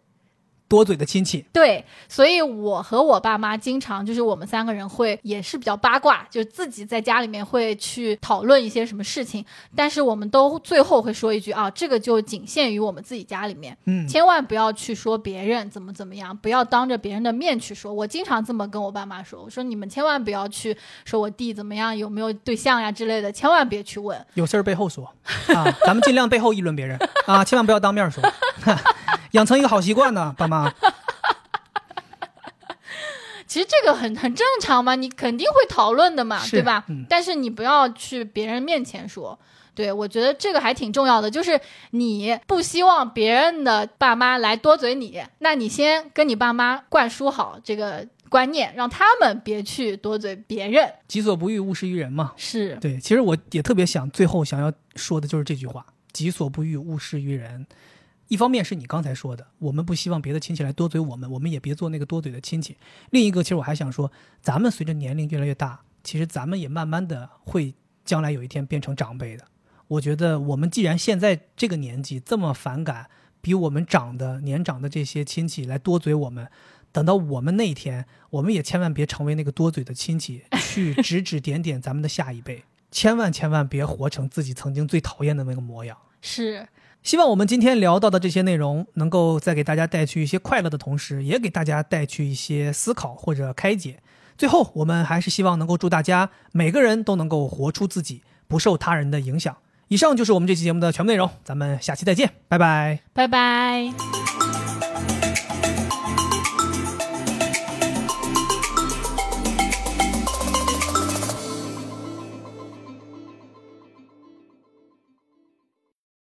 多嘴的亲戚，对，所以我和我爸妈经常就是我们三个人会也是比较八卦，就自己在家里面会去讨论一些什么事情，但是我们都最后会说一句啊，这个就仅限于我们自己家里面，嗯，千万不要去说别人怎么怎么样，不要当着别人的面去说。我经常这么跟我爸妈说，我说你们千万不要去说我弟怎么样，有没有对象呀之类的，千万别去问，有事儿背后说啊，咱们尽量背后议论别人啊，千万不要当面说。养成一个好习惯呢，爸妈。其实这个很很正常嘛，你肯定会讨论的嘛，对吧？但是你不要去别人面前说。对我觉得这个还挺重要的，就是你不希望别人的爸妈来多嘴你，那你先跟你爸妈灌输好这个观念，让他们别去多嘴别人。己所不欲，勿施于人嘛。是对，其实我也特别想最后想要说的就是这句话：己所不欲，勿施于人。一方面是你刚才说的，我们不希望别的亲戚来多嘴我们，我们也别做那个多嘴的亲戚。另一个，其实我还想说，咱们随着年龄越来越大，其实咱们也慢慢的会将来有一天变成长辈的。我觉得我们既然现在这个年纪这么反感比我们长的年长的这些亲戚来多嘴我们，等到我们那一天，我们也千万别成为那个多嘴的亲戚，去指指点点咱们的下一辈，千万千万别活成自己曾经最讨厌的那个模样。是。希望我们今天聊到的这些内容，能够在给大家带去一些快乐的同时，也给大家带去一些思考或者开解。最后，我们还是希望能够祝大家每个人都能够活出自己，不受他人的影响。以上就是我们这期节目的全部内容，咱们下期再见，拜拜，拜拜。